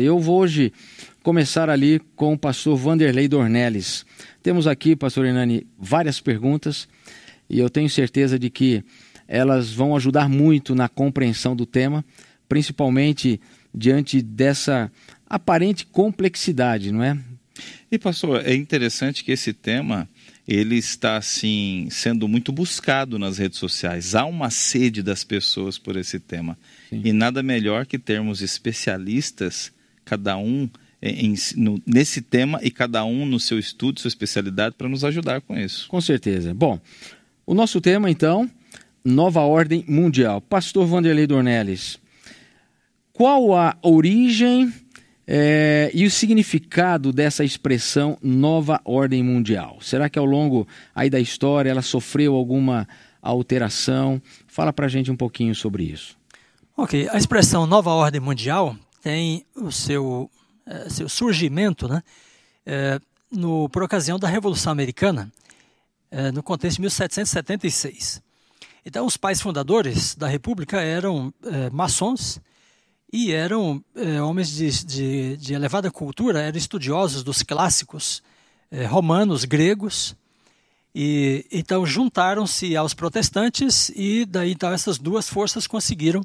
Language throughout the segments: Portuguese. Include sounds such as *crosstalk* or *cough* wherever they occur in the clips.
Eu vou hoje começar ali com o pastor Vanderlei Dornelles. Temos aqui, pastor Hernani, várias perguntas e eu tenho certeza de que elas vão ajudar muito na compreensão do tema, principalmente diante dessa aparente complexidade, não é? E pastor, é interessante que esse tema ele está assim sendo muito buscado nas redes sociais. Há uma sede das pessoas por esse tema. Sim. E nada melhor que termos especialistas, cada um em, no, nesse tema e cada um no seu estudo, sua especialidade, para nos ajudar com isso. Com certeza. Bom, o nosso tema então, nova ordem mundial. Pastor Vanderlei Dornelles, qual a origem é, e o significado dessa expressão nova ordem mundial? Será que ao longo aí da história ela sofreu alguma alteração? Fala para a gente um pouquinho sobre isso. Ok, a expressão nova ordem mundial tem o seu, é, seu surgimento né, é, no, por ocasião da Revolução Americana, é, no contexto de 1776. Então, os pais fundadores da República eram é, maçons e eram é, homens de, de, de, elevada cultura, eram estudiosos dos clássicos é, romanos, gregos, e então juntaram-se aos protestantes e daí então essas duas forças conseguiram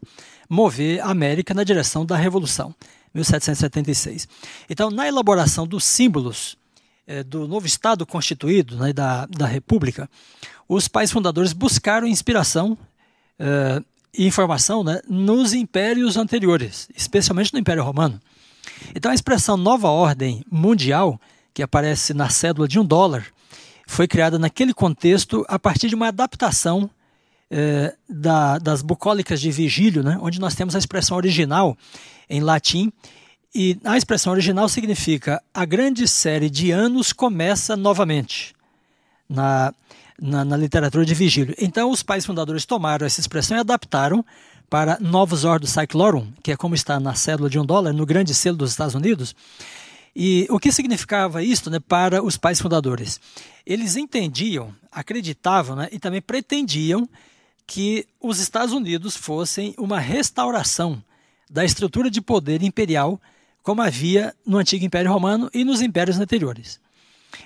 mover a América na direção da Revolução, 1776. Então, na elaboração dos símbolos é, do novo Estado constituído, né, da, da República, os pais fundadores buscaram inspiração é, informação né, nos impérios anteriores, especialmente no Império Romano. Então a expressão nova ordem mundial, que aparece na cédula de um dólar, foi criada naquele contexto a partir de uma adaptação eh, da, das bucólicas de Vigílio, né, onde nós temos a expressão original em latim, e a expressão original significa a grande série de anos começa novamente. Na, na, na, literatura de Vigílio. Então, os pais fundadores tomaram essa expressão e adaptaram para Novus Ordo Cyclorum, que é como está na cédula de um dólar, no grande selo dos Estados Unidos. E o que significava isto né, para os pais fundadores? Eles entendiam, acreditavam né, e também pretendiam que os Estados Unidos fossem uma restauração da estrutura de poder imperial como havia no antigo Império Romano e nos impérios anteriores.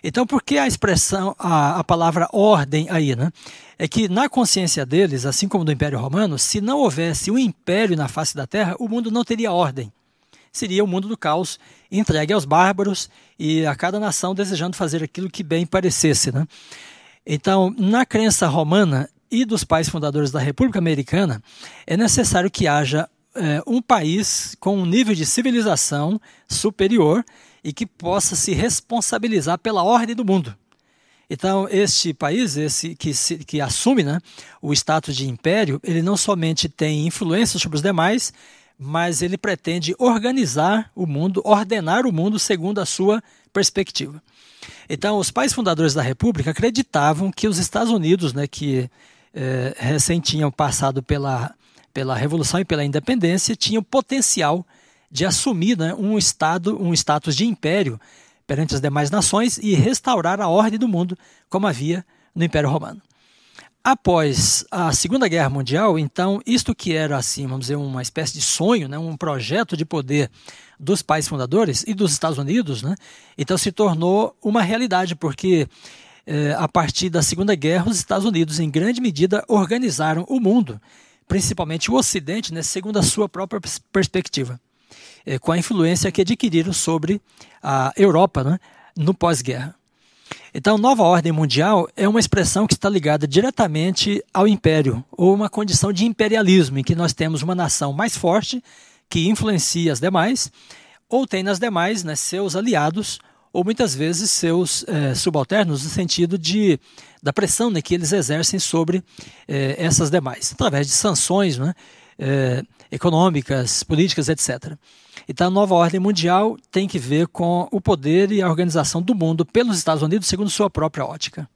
Então, por que a expressão, a, a palavra ordem aí, né? É que na consciência deles, assim como do Império Romano, se não houvesse um império na face da terra, o mundo não teria ordem. Seria o mundo do caos entregue aos bárbaros e a cada nação desejando fazer aquilo que bem parecesse. Né? Então, na crença romana e dos pais fundadores da República Americana, é necessário que haja é, um país com um nível de civilização superior e que possa se responsabilizar pela ordem do mundo. Então, este país, esse que, se, que assume né, o status de império, ele não somente tem influência sobre os demais, mas ele pretende organizar o mundo, ordenar o mundo segundo a sua perspectiva. Então, os pais fundadores da República acreditavam que os Estados Unidos, né, que é, recém tinham passado pela, pela Revolução e pela Independência, tinham potencial de assumir né, um estado, um status de império perante as demais nações e restaurar a ordem do mundo como havia no Império Romano. Após a Segunda Guerra Mundial, então, isto que era assim, vamos dizer, uma espécie de sonho, né, um projeto de poder dos pais fundadores e dos Estados Unidos, né, então se tornou uma realidade, porque eh, a partir da Segunda Guerra, os Estados Unidos, em grande medida, organizaram o mundo, principalmente o Ocidente, né, segundo a sua própria perspectiva. É, com a influência que adquiriram sobre a Europa né, no pós-guerra. Então, nova ordem mundial é uma expressão que está ligada diretamente ao império, ou uma condição de imperialismo, em que nós temos uma nação mais forte que influencia as demais, ou tem nas demais né, seus aliados, ou muitas vezes seus é, subalternos, no sentido de, da pressão né, que eles exercem sobre é, essas demais, através de sanções né, econômicas, políticas, etc. Então, a nova ordem mundial tem que ver com o poder e a organização do mundo pelos Estados Unidos segundo sua própria ótica.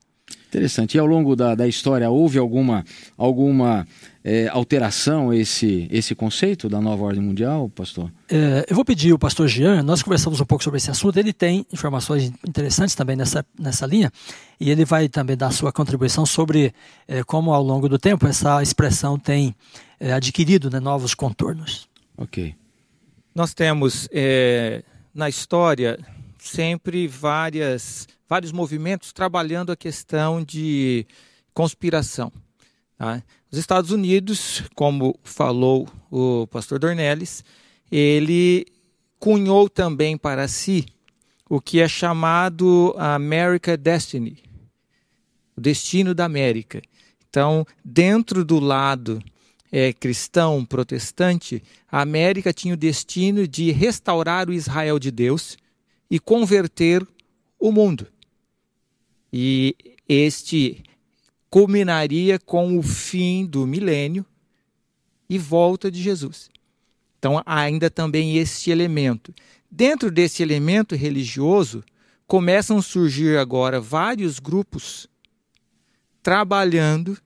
Interessante. E ao longo da, da história houve alguma, alguma é, alteração esse, esse conceito da nova ordem mundial, pastor? É, eu vou pedir o pastor Jean, nós conversamos um pouco sobre esse assunto, ele tem informações interessantes também nessa, nessa linha, e ele vai também dar sua contribuição sobre é, como ao longo do tempo essa expressão tem é, adquirido né, novos contornos. Ok. Nós temos é, na história sempre várias, vários movimentos trabalhando a questão de conspiração. Tá? Os Estados Unidos, como falou o pastor Dornelles, ele cunhou também para si o que é chamado America Destiny, o destino da América. Então, dentro do lado é, cristão, protestante, a América tinha o destino de restaurar o Israel de Deus e converter o mundo. E este culminaria com o fim do milênio e volta de Jesus. Então, ainda também este elemento. Dentro desse elemento religioso, começam a surgir agora vários grupos trabalhando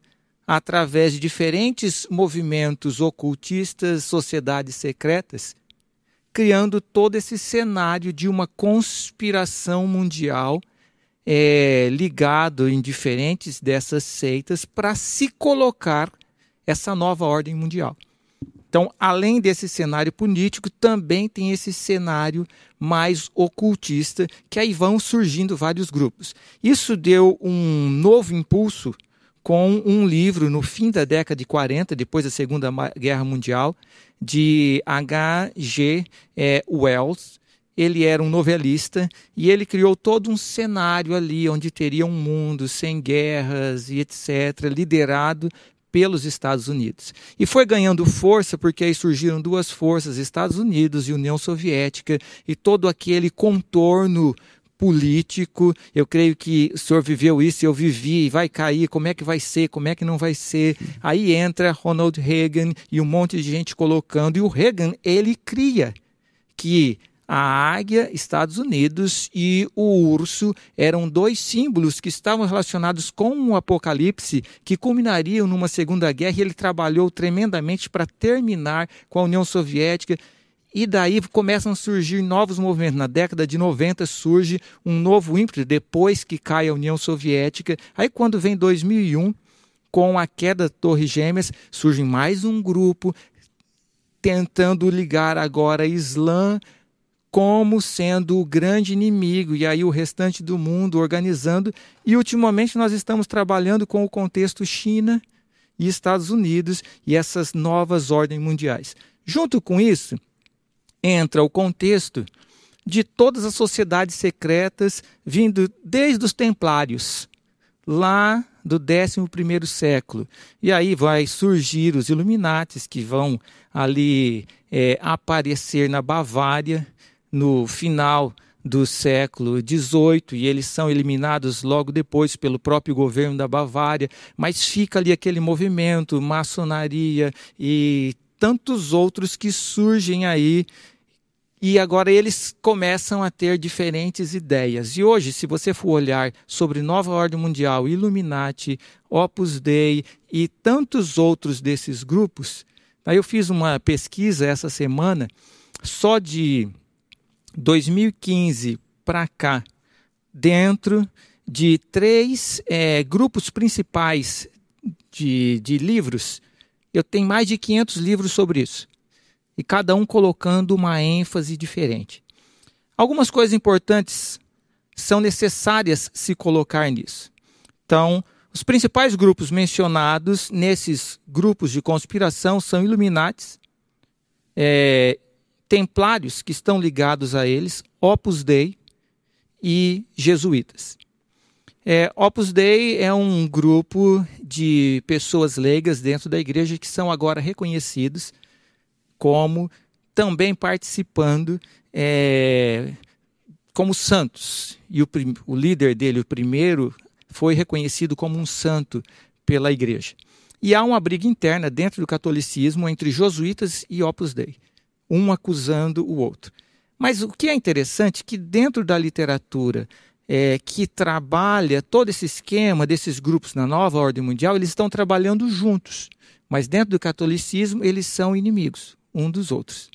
através de diferentes movimentos ocultistas, sociedades secretas, criando todo esse cenário de uma conspiração mundial é, ligado em diferentes dessas seitas para se colocar essa nova ordem mundial. Então, além desse cenário político, também tem esse cenário mais ocultista, que aí vão surgindo vários grupos. Isso deu um novo impulso com um livro no fim da década de 40, depois da Segunda Guerra Mundial, de H.G. É, Wells. Ele era um novelista e ele criou todo um cenário ali onde teria um mundo sem guerras e etc., liderado pelos Estados Unidos. E foi ganhando força porque aí surgiram duas forças, Estados Unidos e União Soviética, e todo aquele contorno político. Eu creio que o senhor viveu isso, eu vivi, vai cair, como é que vai ser, como é que não vai ser. Aí entra Ronald Reagan e um monte de gente colocando, e o Reagan, ele cria que a águia, Estados Unidos, e o urso eram dois símbolos que estavam relacionados com o Apocalipse, que culminariam numa Segunda Guerra, e ele trabalhou tremendamente para terminar com a União Soviética. E daí começam a surgir novos movimentos. Na década de 90 surge um novo ímpeto, depois que cai a União Soviética. Aí quando vem 2001, com a queda da Torre Gêmeas, surge mais um grupo tentando ligar agora Islã como sendo o grande inimigo, e aí o restante do mundo organizando. E ultimamente nós estamos trabalhando com o contexto China e Estados Unidos e essas novas ordens mundiais. Junto com isso, entra o contexto de todas as sociedades secretas vindo desde os templários, lá do 11 século. E aí vai surgir os Illuminates, que vão ali é, aparecer na Bavária no final do século XVIII e eles são eliminados logo depois pelo próprio governo da Bavária, mas fica ali aquele movimento, maçonaria e tantos outros que surgem aí e agora eles começam a ter diferentes ideias. E hoje, se você for olhar sobre Nova Ordem Mundial, Illuminati, Opus Dei e tantos outros desses grupos, eu fiz uma pesquisa essa semana só de 2015 para cá, dentro de três é, grupos principais de, de livros, eu tenho mais de 500 livros sobre isso e cada um colocando uma ênfase diferente. Algumas coisas importantes são necessárias se colocar nisso. Então, os principais grupos mencionados nesses grupos de conspiração são Illuminates, é, Templários que estão ligados a eles, Opus Dei e Jesuítas. É, Opus Dei é um grupo de pessoas leigas dentro da igreja que são agora reconhecidos como também participando é, como santos. E o, o líder dele, o primeiro, foi reconhecido como um santo pela igreja. E há uma briga interna dentro do catolicismo entre jesuítas e Opus Dei, um acusando o outro. Mas o que é interessante é que dentro da literatura é, que trabalha todo esse esquema desses grupos na nova ordem mundial, eles estão trabalhando juntos. Mas dentro do catolicismo, eles são inimigos um dos outros.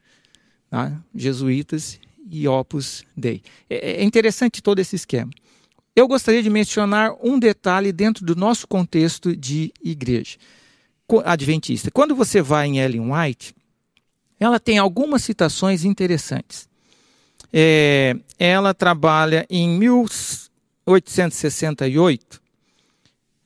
Tá? Jesuítas e Opus Dei. É, é interessante todo esse esquema. Eu gostaria de mencionar um detalhe dentro do nosso contexto de igreja adventista. Quando você vai em Ellen White, ela tem algumas citações interessantes. É, ela trabalha em 1868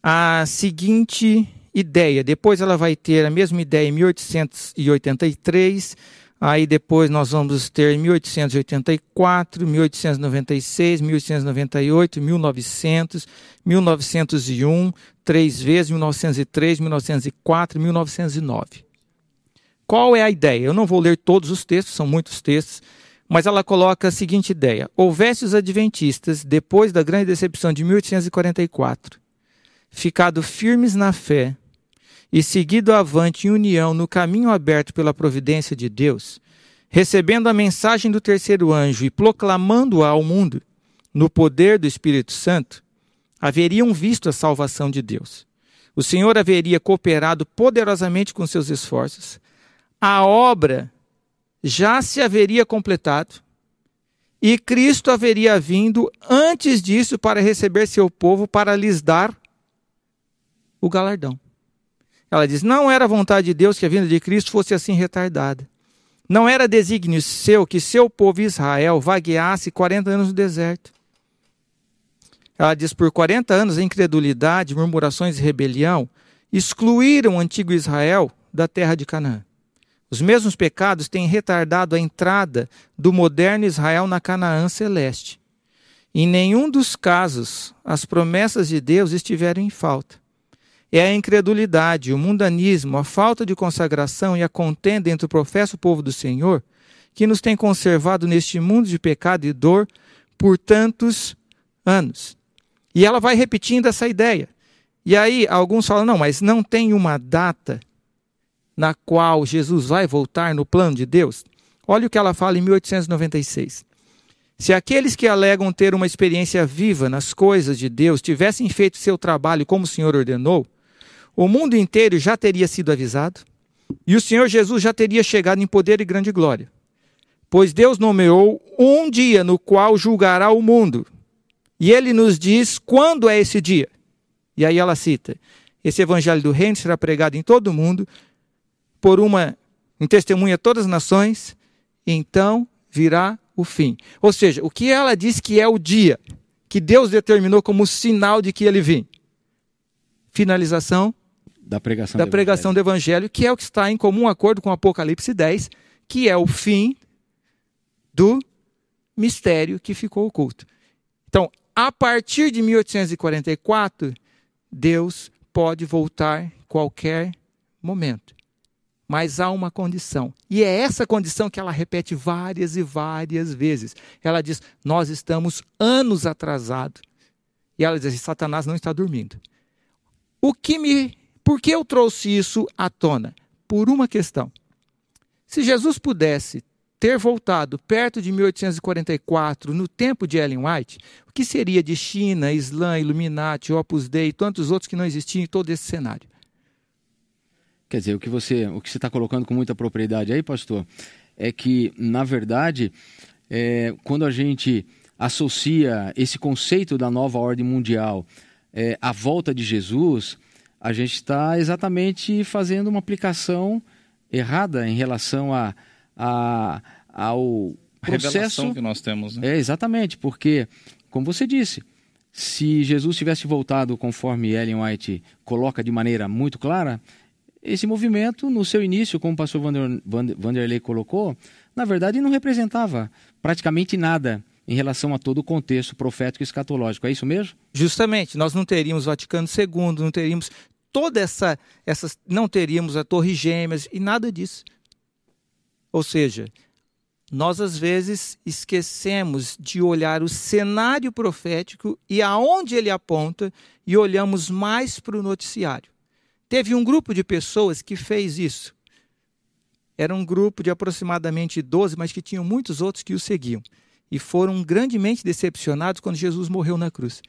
a seguinte ideia. Depois ela vai ter a mesma ideia em 1883. Aí depois nós vamos ter 1884, 1896, 1898, 1900, 1901, três vezes, 1903, 1904, 1909. Qual é a ideia? Eu não vou ler todos os textos, são muitos textos, mas ela coloca a seguinte ideia: houvesse os adventistas, depois da grande decepção de 1844, ficado firmes na fé e seguido avante em união no caminho aberto pela providência de Deus, recebendo a mensagem do terceiro anjo e proclamando-a ao mundo, no poder do Espírito Santo, haveriam visto a salvação de Deus. O Senhor haveria cooperado poderosamente com seus esforços. A obra já se haveria completado e Cristo haveria vindo antes disso para receber seu povo para lhes dar o galardão. Ela diz: não era vontade de Deus que a vinda de Cristo fosse assim retardada. Não era desígnio seu que seu povo Israel vagueasse 40 anos no deserto. Ela diz: por 40 anos, a incredulidade, murmurações e rebelião excluíram o antigo Israel da terra de Canaã. Os mesmos pecados têm retardado a entrada do moderno Israel na Canaã celeste. Em nenhum dos casos as promessas de Deus estiveram em falta. É a incredulidade, o mundanismo, a falta de consagração e a contenda entre o professo povo do Senhor que nos tem conservado neste mundo de pecado e dor por tantos anos. E ela vai repetindo essa ideia. E aí alguns falam: não, mas não tem uma data na qual Jesus vai voltar no plano de Deus? Olha o que ela fala em 1896. Se aqueles que alegam ter uma experiência viva nas coisas de Deus tivessem feito seu trabalho como o Senhor ordenou, o mundo inteiro já teria sido avisado e o Senhor Jesus já teria chegado em poder e grande glória. Pois Deus nomeou um dia no qual julgará o mundo. E ele nos diz quando é esse dia. E aí ela cita: Esse evangelho do reino será pregado em todo o mundo, por uma em testemunha a todas as nações, então virá o fim. Ou seja, o que ela diz que é o dia que Deus determinou como sinal de que ele vem? Finalização da pregação, da do, pregação evangelho. do Evangelho, que é o que está em comum acordo com Apocalipse 10, que é o fim do mistério que ficou oculto. Então, a partir de 1844, Deus pode voltar qualquer momento. Mas há uma condição. E é essa condição que ela repete várias e várias vezes. Ela diz: Nós estamos anos atrasados. E ela diz assim: Satanás não está dormindo. O que me por que eu trouxe isso à tona? Por uma questão. Se Jesus pudesse ter voltado perto de 1844, no tempo de Ellen White, o que seria de China, Islã, Illuminati, Opus Dei e tantos outros que não existiam em todo esse cenário? Quer dizer, o que você o que você está colocando com muita propriedade aí, pastor, é que, na verdade, é, quando a gente associa esse conceito da nova ordem mundial é, à volta de Jesus, a gente está exatamente fazendo uma aplicação errada em relação a, a, ao processo que nós temos. Né? É, exatamente, porque, como você disse, se Jesus tivesse voltado conforme Ellen White coloca de maneira muito clara, esse movimento, no seu início, como o pastor Vander, Vander, Vanderlei colocou, na verdade não representava praticamente nada em relação a todo o contexto profético e escatológico. É isso mesmo? Justamente. Nós não teríamos Vaticano II, não teríamos toda essa, essas, não teríamos a Torre Gêmeas e nada disso. Ou seja, nós às vezes esquecemos de olhar o cenário profético e aonde ele aponta e olhamos mais para o noticiário. Teve um grupo de pessoas que fez isso. Era um grupo de aproximadamente 12, mas que tinham muitos outros que o seguiam. E foram grandemente decepcionados quando Jesus morreu na cruz.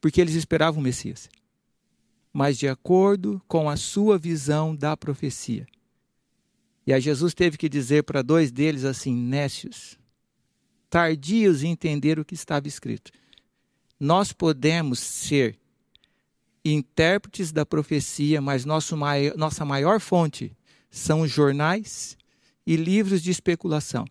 Porque eles esperavam o Messias mas de acordo com a sua visão da profecia. E aí Jesus teve que dizer para dois deles assim, nécios, tardios em entender o que estava escrito. Nós podemos ser intérpretes da profecia, mas nosso maior, nossa maior fonte são jornais e livros de especulação.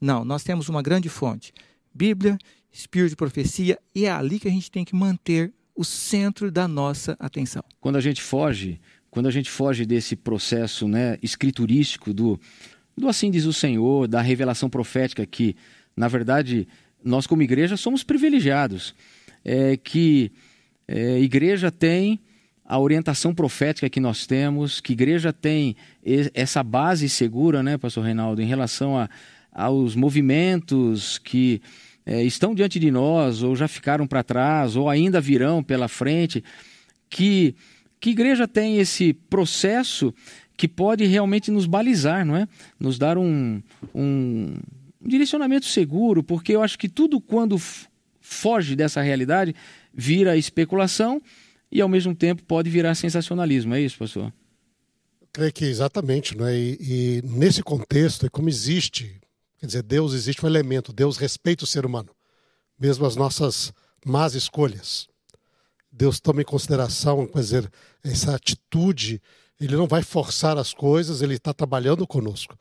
Não, nós temos uma grande fonte: Bíblia, Espírito de Profecia, e é ali que a gente tem que manter o centro da nossa atenção. Quando a gente foge, quando a gente foge desse processo né, escriturístico do, do assim diz o Senhor, da revelação profética que, na verdade, nós como igreja somos privilegiados, é, que é, igreja tem a orientação profética que nós temos, que igreja tem essa base segura, né, pastor Reinaldo, em relação a, aos movimentos que é, estão diante de nós, ou já ficaram para trás, ou ainda virão pela frente, que, que igreja tem esse processo que pode realmente nos balizar, não é? Nos dar um, um, um direcionamento seguro, porque eu acho que tudo quando foge dessa realidade vira especulação e ao mesmo tempo pode virar sensacionalismo. É isso, pastor? Eu creio que exatamente, né? E, e nesse contexto, é como existe, quer dizer, Deus existe um elemento, Deus respeita o ser humano, mesmo as nossas más escolhas. Deus toma em consideração, quer dizer, essa atitude, ele não vai forçar as coisas, ele está trabalhando conosco.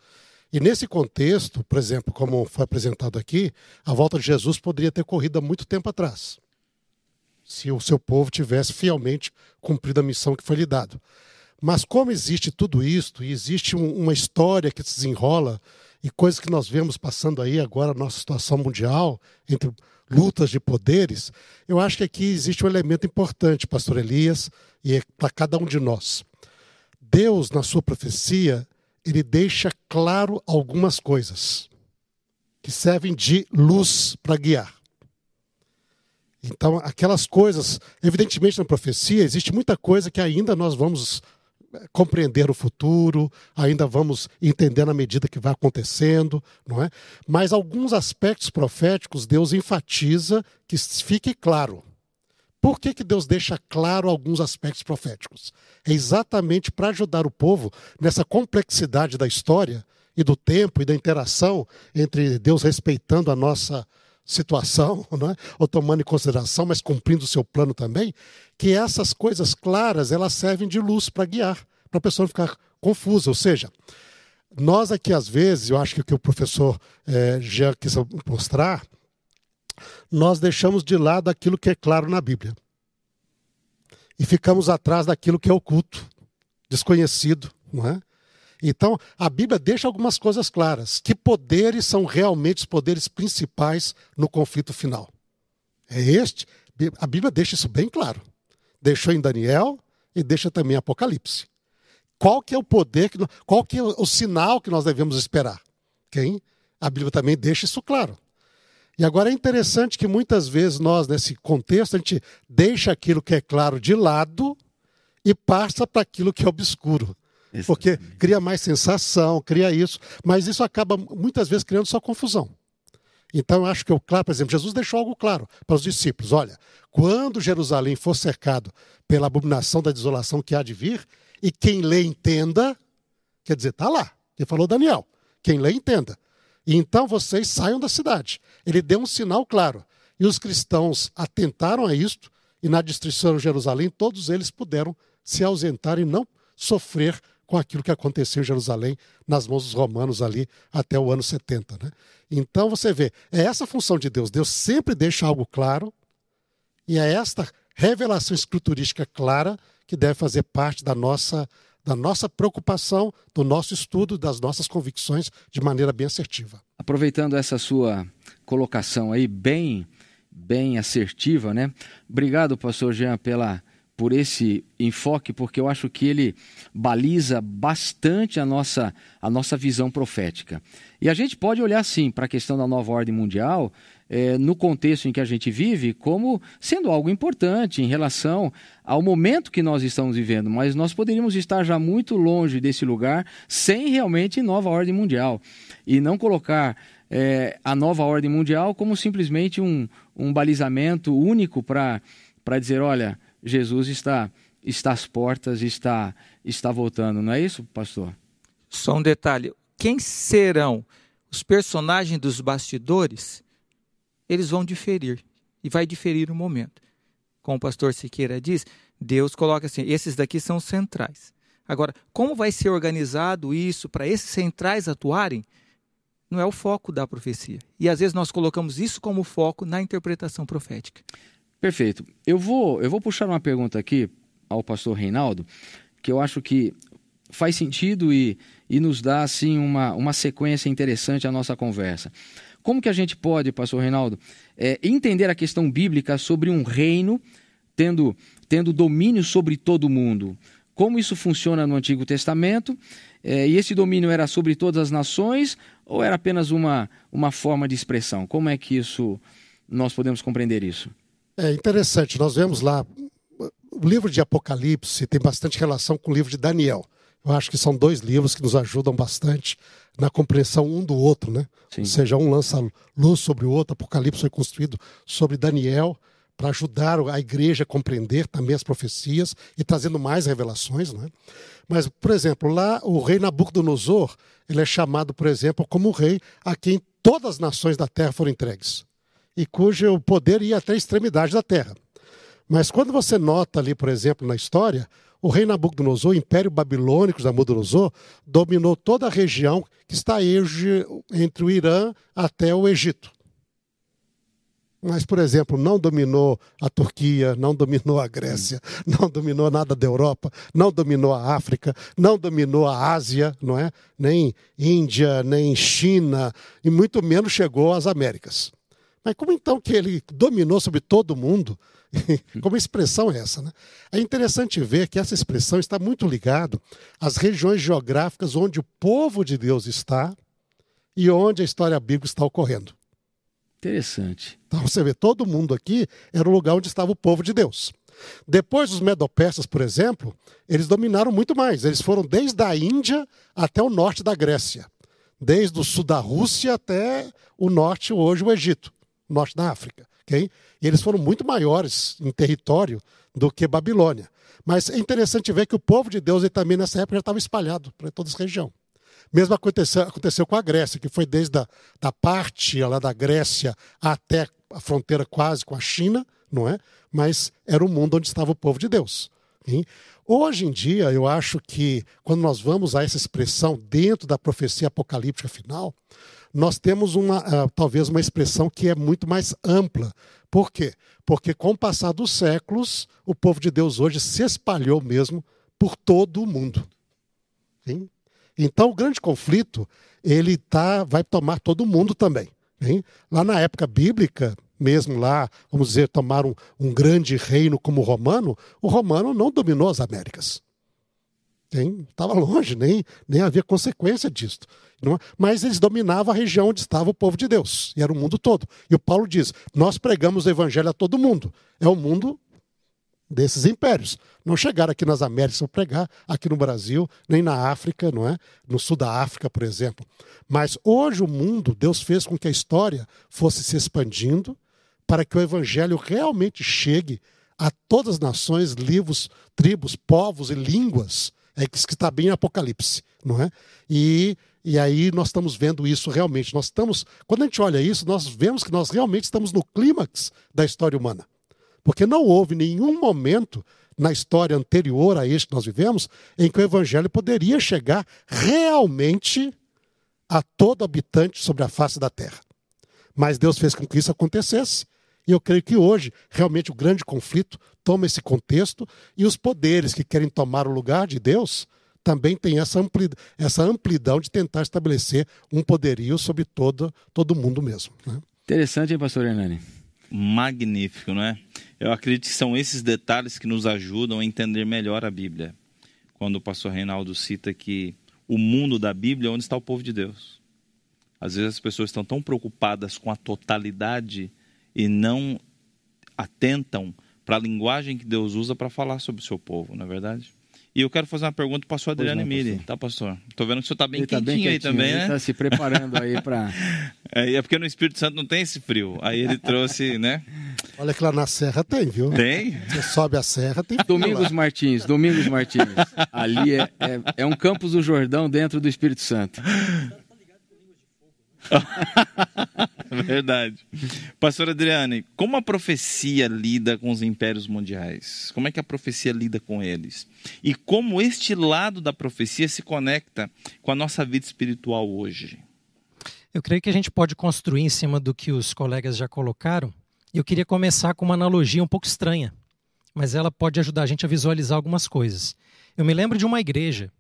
E nesse contexto, por exemplo, como foi apresentado aqui, a volta de Jesus poderia ter corrido há muito tempo atrás se o seu povo tivesse fielmente cumprido a missão que foi lhe dado. Mas como existe tudo isto, e existe um, uma história que se desenrola, e coisas que nós vemos passando aí agora na nossa situação mundial, entre lutas de poderes, eu acho que aqui existe um elemento importante, pastor Elias, e é para cada um de nós. Deus, na sua profecia, ele deixa claro algumas coisas que servem de luz para guiar. Então, aquelas coisas, evidentemente na profecia existe muita coisa que ainda nós vamos eh, compreender o futuro, ainda vamos entender na medida que vai acontecendo, não é? Mas alguns aspectos proféticos Deus enfatiza que fique claro. Por que, que Deus deixa claro alguns aspectos proféticos? É exatamente para ajudar o povo nessa complexidade da história e do tempo e da interação entre Deus respeitando a nossa situação, *laughs* não é? ou tomando em consideração, mas cumprindo o seu plano também, que essas coisas claras elas servem de luz para guiar, para a pessoa não ficar confusa. Ou seja, nós aqui às vezes, eu acho que o que o professor é, Jean quis mostrar, nós deixamos de lado aquilo que é claro na Bíblia. E ficamos atrás daquilo que é oculto, desconhecido, não é? Então, a Bíblia deixa algumas coisas claras. Que poderes são realmente os poderes principais no conflito final? É este. A Bíblia deixa isso bem claro. Deixou em Daniel e deixa também em Apocalipse. Qual que é o poder, que, qual que é o sinal que nós devemos esperar? Quem? A Bíblia também deixa isso claro. E agora é interessante que muitas vezes nós, nesse contexto, a gente deixa aquilo que é claro de lado e passa para aquilo que é obscuro. Porque cria mais sensação, cria isso, mas isso acaba muitas vezes criando só confusão. Então, eu acho que o claro, por exemplo, Jesus deixou algo claro para os discípulos: olha, quando Jerusalém for cercado pela abominação da desolação que há de vir, e quem lê entenda, quer dizer, está lá, ele falou Daniel, quem lê entenda. E então vocês saiam da cidade. Ele deu um sinal claro. E os cristãos atentaram a isto, e na destruição de Jerusalém, todos eles puderam se ausentar e não sofrer com aquilo que aconteceu em Jerusalém nas mãos dos romanos ali até o ano 70. Né? Então você vê, é essa função de Deus. Deus sempre deixa algo claro e é esta revelação escriturística clara que deve fazer parte da nossa da nossa preocupação, do nosso estudo, das nossas convicções de maneira bem assertiva. Aproveitando essa sua colocação aí bem bem assertiva, né? Obrigado, pastor Jean, pela por esse enfoque, porque eu acho que ele baliza bastante a nossa, a nossa visão profética. E a gente pode olhar, sim, para a questão da nova ordem mundial, é, no contexto em que a gente vive, como sendo algo importante em relação ao momento que nós estamos vivendo, mas nós poderíamos estar já muito longe desse lugar sem realmente nova ordem mundial. E não colocar é, a nova ordem mundial como simplesmente um, um balizamento único para dizer: olha Jesus está, está às portas, está, está voltando. Não é isso, pastor? Só um detalhe: quem serão os personagens dos bastidores? Eles vão diferir e vai diferir no momento. Como o pastor Siqueira diz, Deus coloca assim: esses daqui são centrais. Agora, como vai ser organizado isso para esses centrais atuarem? Não é o foco da profecia. E às vezes nós colocamos isso como foco na interpretação profética. Perfeito. Eu vou, eu vou puxar uma pergunta aqui ao pastor Reinaldo, que eu acho que faz sentido e, e nos dá assim uma, uma sequência interessante à nossa conversa. Como que a gente pode, pastor Reinaldo, é, entender a questão bíblica sobre um reino tendo, tendo domínio sobre todo mundo? Como isso funciona no Antigo Testamento? É, e esse domínio era sobre todas as nações ou era apenas uma, uma forma de expressão? Como é que isso nós podemos compreender isso? É interessante, nós vemos lá, o livro de Apocalipse tem bastante relação com o livro de Daniel. Eu acho que são dois livros que nos ajudam bastante na compreensão um do outro, né? Sim. Ou seja, um lança luz sobre o outro. Apocalipse foi construído sobre Daniel para ajudar a igreja a compreender também as profecias e trazendo mais revelações, né? Mas, por exemplo, lá o rei Nabucodonosor, ele é chamado, por exemplo, como o rei a quem todas as nações da terra foram entregues e cujo poder ia até a extremidade da terra. Mas quando você nota ali, por exemplo, na história, o rei Nabucodonosor, o Império Babilônico de Nabucodonosor, dominou toda a região que está entre o Irã até o Egito. Mas, por exemplo, não dominou a Turquia, não dominou a Grécia, não dominou nada da Europa, não dominou a África, não dominou a Ásia, não é? Nem Índia, nem China, e muito menos chegou às Américas. Mas como então que ele dominou sobre todo mundo? *laughs* como expressão é essa? Né? É interessante ver que essa expressão está muito ligada às regiões geográficas onde o povo de Deus está e onde a história bíblica está ocorrendo. Interessante. Então você vê, todo mundo aqui era o lugar onde estava o povo de Deus. Depois dos Medopersas, por exemplo, eles dominaram muito mais. Eles foram desde a Índia até o norte da Grécia, desde o sul da Rússia até o norte, hoje o Egito norte da África. Okay? E eles foram muito maiores em território do que Babilônia. Mas é interessante ver que o povo de Deus ele também nessa época já estava espalhado para toda essa região. Mesmo aconteceu, aconteceu com a Grécia, que foi desde a da parte lá da Grécia até a fronteira quase com a China, não é? Mas era o mundo onde estava o povo de Deus. Hoje em dia, eu acho que quando nós vamos a essa expressão dentro da profecia apocalíptica final, nós temos uma, uh, talvez uma expressão que é muito mais ampla. Por quê? Porque com o passar dos séculos, o povo de Deus hoje se espalhou mesmo por todo o mundo. Sim? Então, o grande conflito, ele tá, vai tomar todo mundo também. Lá na época bíblica, mesmo lá, vamos dizer, tomar um, um grande reino como o romano, o romano não dominou as Américas. Estava longe, nem, nem havia consequência disso. É? Mas eles dominavam a região onde estava o povo de Deus, e era o mundo todo. E o Paulo diz: Nós pregamos o evangelho a todo mundo. É o mundo desses impérios. Não chegaram aqui nas Américas para pregar, aqui no Brasil, nem na África, não é? No sul da África, por exemplo. Mas hoje o mundo, Deus fez com que a história fosse se expandindo para que o evangelho realmente chegue a todas as nações, livros, tribos, povos e línguas é que está bem em Apocalipse, não é? E, e aí nós estamos vendo isso realmente. Nós estamos, quando a gente olha isso, nós vemos que nós realmente estamos no clímax da história humana. Porque não houve nenhum momento na história anterior a este que nós vivemos em que o evangelho poderia chegar realmente a todo habitante sobre a face da terra. Mas Deus fez com que isso acontecesse e eu creio que hoje, realmente, o grande conflito toma esse contexto e os poderes que querem tomar o lugar de Deus também têm essa, ampli, essa amplidão de tentar estabelecer um poderio sobre todo, todo mundo mesmo. Né? Interessante, hein, pastor Hernani? Magnífico, não é? Eu acredito que são esses detalhes que nos ajudam a entender melhor a Bíblia. Quando o pastor Reinaldo cita que o mundo da Bíblia é onde está o povo de Deus. Às vezes as pessoas estão tão preocupadas com a totalidade e não atentam para a linguagem que Deus usa para falar sobre o seu povo, não é verdade? E eu quero fazer uma pergunta para o pastor Adriano Miri, tá, pastor? Estou vendo que o senhor está bem, tá bem aí também, né? Está se preparando aí para... *laughs* É, é porque no Espírito Santo não tem esse frio. Aí ele trouxe, né? Olha que lá na serra tem, viu? Tem? Você sobe a serra, tem Domingos Martins, Domingos Martins. Ali é, é, é um campus do Jordão dentro do Espírito Santo. *laughs* *laughs* Verdade. Pastor Adriane, como a profecia lida com os impérios mundiais? Como é que a profecia lida com eles? E como este lado da profecia se conecta com a nossa vida espiritual hoje? Eu creio que a gente pode construir em cima do que os colegas já colocaram. Eu queria começar com uma analogia um pouco estranha, mas ela pode ajudar a gente a visualizar algumas coisas. Eu me lembro de uma igreja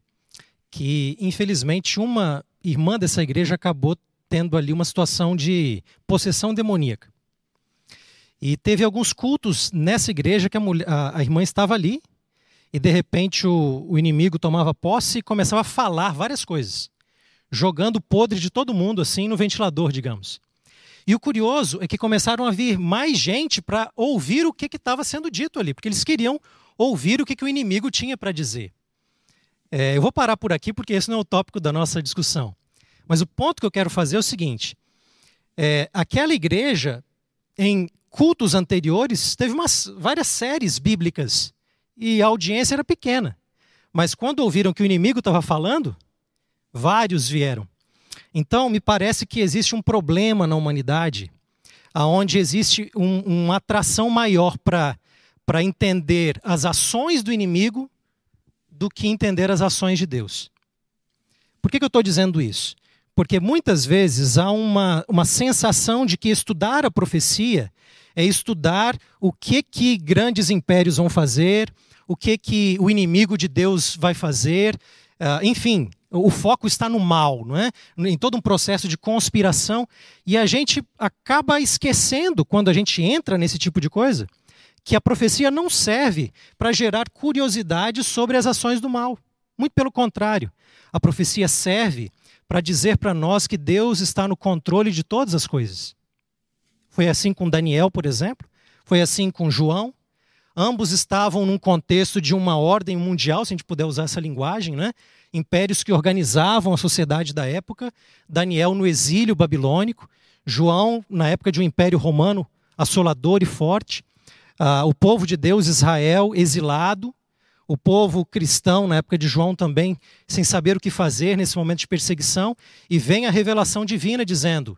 que, infelizmente, uma irmã dessa igreja acabou tendo ali uma situação de possessão demoníaca. E teve alguns cultos nessa igreja que a, mulher, a, a irmã estava ali, e de repente o, o, inimigo tomava posse e começava a falar várias coisas, jogando podre de todo mundo assim no ventilador, digamos. E o curioso é que começaram a vir mais gente para ouvir o que estava sendo dito ali, porque eles queriam ouvir o que, que o inimigo tinha para dizer. É, eu vou parar por aqui porque esse não é o tópico da nossa discussão. Mas o ponto que eu quero fazer é o seguinte: é, aquela igreja, em cultos anteriores, teve umas, várias séries bíblicas e a audiência era pequena. Mas quando ouviram que o inimigo estava falando, vários vieram. Então, me parece que existe um problema na humanidade, aonde existe um, uma atração maior para entender as ações do inimigo do que entender as ações de Deus. Por que, que eu estou dizendo isso? Porque muitas vezes há uma, uma sensação de que estudar a profecia é estudar o que, que grandes impérios vão fazer, o que, que o inimigo de Deus vai fazer, uh, enfim, o foco está no mal, não é? em todo um processo de conspiração, e a gente acaba esquecendo, quando a gente entra nesse tipo de coisa, que a profecia não serve para gerar curiosidade sobre as ações do mal. Muito pelo contrário, a profecia serve para dizer para nós que Deus está no controle de todas as coisas. Foi assim com Daniel, por exemplo, foi assim com João. Ambos estavam num contexto de uma ordem mundial, se a gente puder usar essa linguagem, né? impérios que organizavam a sociedade da época. Daniel no exílio babilônico, João na época de um império romano assolador e forte. Uh, o povo de Deus, Israel, exilado, o povo cristão, na época de João também, sem saber o que fazer nesse momento de perseguição, e vem a revelação divina dizendo: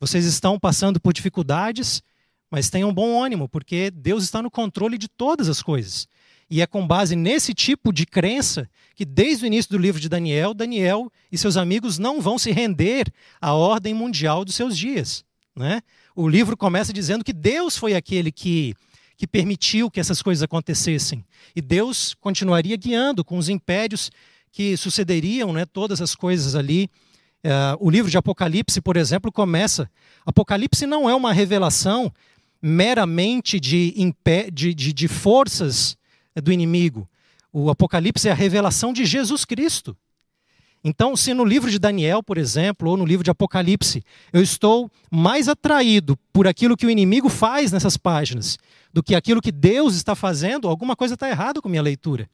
vocês estão passando por dificuldades, mas tenham bom ânimo, porque Deus está no controle de todas as coisas. E é com base nesse tipo de crença que, desde o início do livro de Daniel, Daniel e seus amigos não vão se render à ordem mundial dos seus dias. Né? O livro começa dizendo que Deus foi aquele que que permitiu que essas coisas acontecessem. E Deus continuaria guiando com os impérios que sucederiam, né, todas as coisas ali. Uh, o livro de Apocalipse, por exemplo, começa. Apocalipse não é uma revelação meramente de, de, de, de forças do inimigo. O Apocalipse é a revelação de Jesus Cristo. Então, se no livro de Daniel, por exemplo, ou no livro de Apocalipse, eu estou mais atraído por aquilo que o inimigo faz nessas páginas do que aquilo que Deus está fazendo, alguma coisa está errada com minha leitura.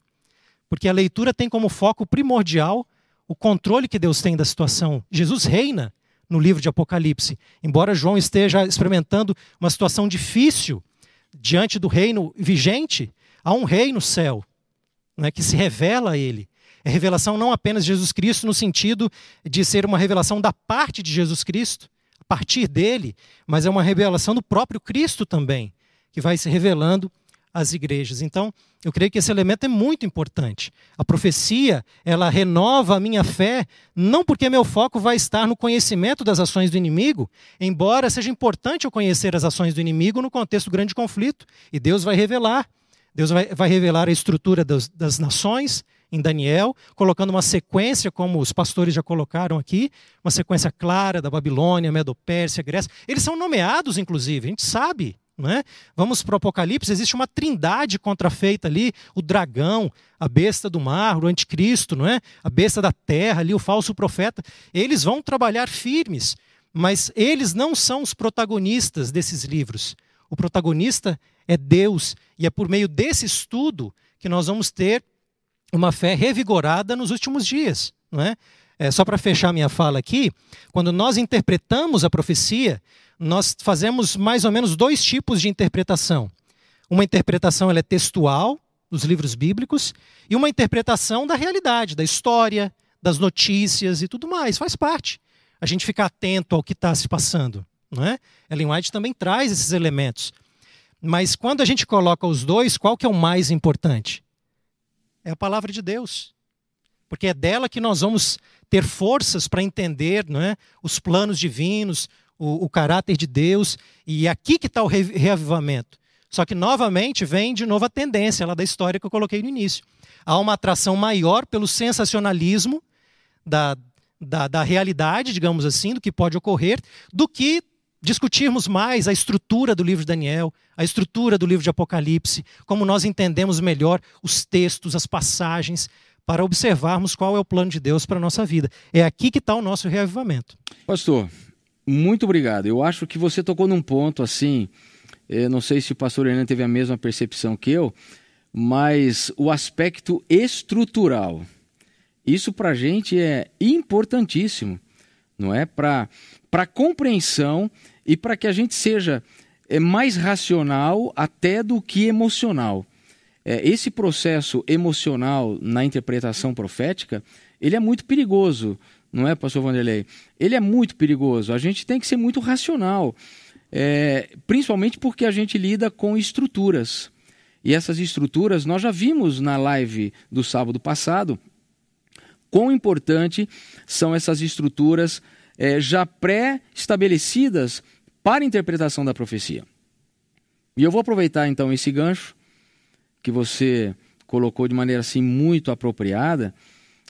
Porque a leitura tem como foco primordial o controle que Deus tem da situação. Jesus reina no livro de Apocalipse. Embora João esteja experimentando uma situação difícil diante do reino vigente, há um rei no céu né, que se revela a ele. Revelação não apenas de Jesus Cristo, no sentido de ser uma revelação da parte de Jesus Cristo, a partir dele, mas é uma revelação do próprio Cristo também que vai se revelando às igrejas. Então, eu creio que esse elemento é muito importante. A profecia, ela renova a minha fé, não porque meu foco vai estar no conhecimento das ações do inimigo, embora seja importante eu conhecer as ações do inimigo no contexto do grande conflito, e Deus vai revelar. Deus vai, vai revelar a estrutura das, das nações, em Daniel, colocando uma sequência, como os pastores já colocaram aqui, uma sequência clara da Babilônia, Medo-Pérsia, Grécia. Eles são nomeados, inclusive, a gente sabe é? Vamos para o Apocalipse, existe uma trindade contrafeita ali: o dragão, a besta do mar, o anticristo, não é? a besta da terra, ali, o falso profeta. Eles vão trabalhar firmes, mas eles não são os protagonistas desses livros. O protagonista é Deus, e é por meio desse estudo que nós vamos ter uma fé revigorada nos últimos dias. Não é? É, só para fechar minha fala aqui, quando nós interpretamos a profecia, nós fazemos mais ou menos dois tipos de interpretação. Uma interpretação ela é textual, dos livros bíblicos, e uma interpretação da realidade, da história, das notícias e tudo mais. Faz parte. A gente ficar atento ao que está se passando. Não é? Ellen White também traz esses elementos. Mas quando a gente coloca os dois, qual que é o mais importante? É a palavra de Deus. Porque é dela que nós vamos ter forças para entender não é? os planos divinos, o, o, caráter de Deus. E aqui que está o re reavivamento. Só que, novamente, vem de novo a tendência lá da história que eu coloquei no início. Há uma atração maior pelo sensacionalismo da, da, da realidade, digamos assim, do que pode ocorrer, do que discutirmos mais a estrutura do livro de Daniel, a estrutura do livro de Apocalipse, como nós entendemos melhor os textos, as passagens, para observarmos qual é o plano de Deus para a nossa vida. É aqui que está o nosso reavivamento. Pastor, muito obrigado. Eu acho que você tocou num ponto assim. Eu não sei se o pastor Hernando teve a mesma percepção que eu, mas o aspecto estrutural. Isso para a gente é importantíssimo, não é? Para a compreensão e para que a gente seja é, mais racional até do que emocional. É, esse processo emocional na interpretação profética, ele é muito perigoso, não é, pastor Vanderlei? Ele é muito perigoso. A gente tem que ser muito racional, é, principalmente porque a gente lida com estruturas. E essas estruturas, nós já vimos na live do sábado passado, quão importante são essas estruturas é, já pré-estabelecidas para a interpretação da profecia. E eu vou aproveitar então esse gancho que você colocou de maneira assim muito apropriada,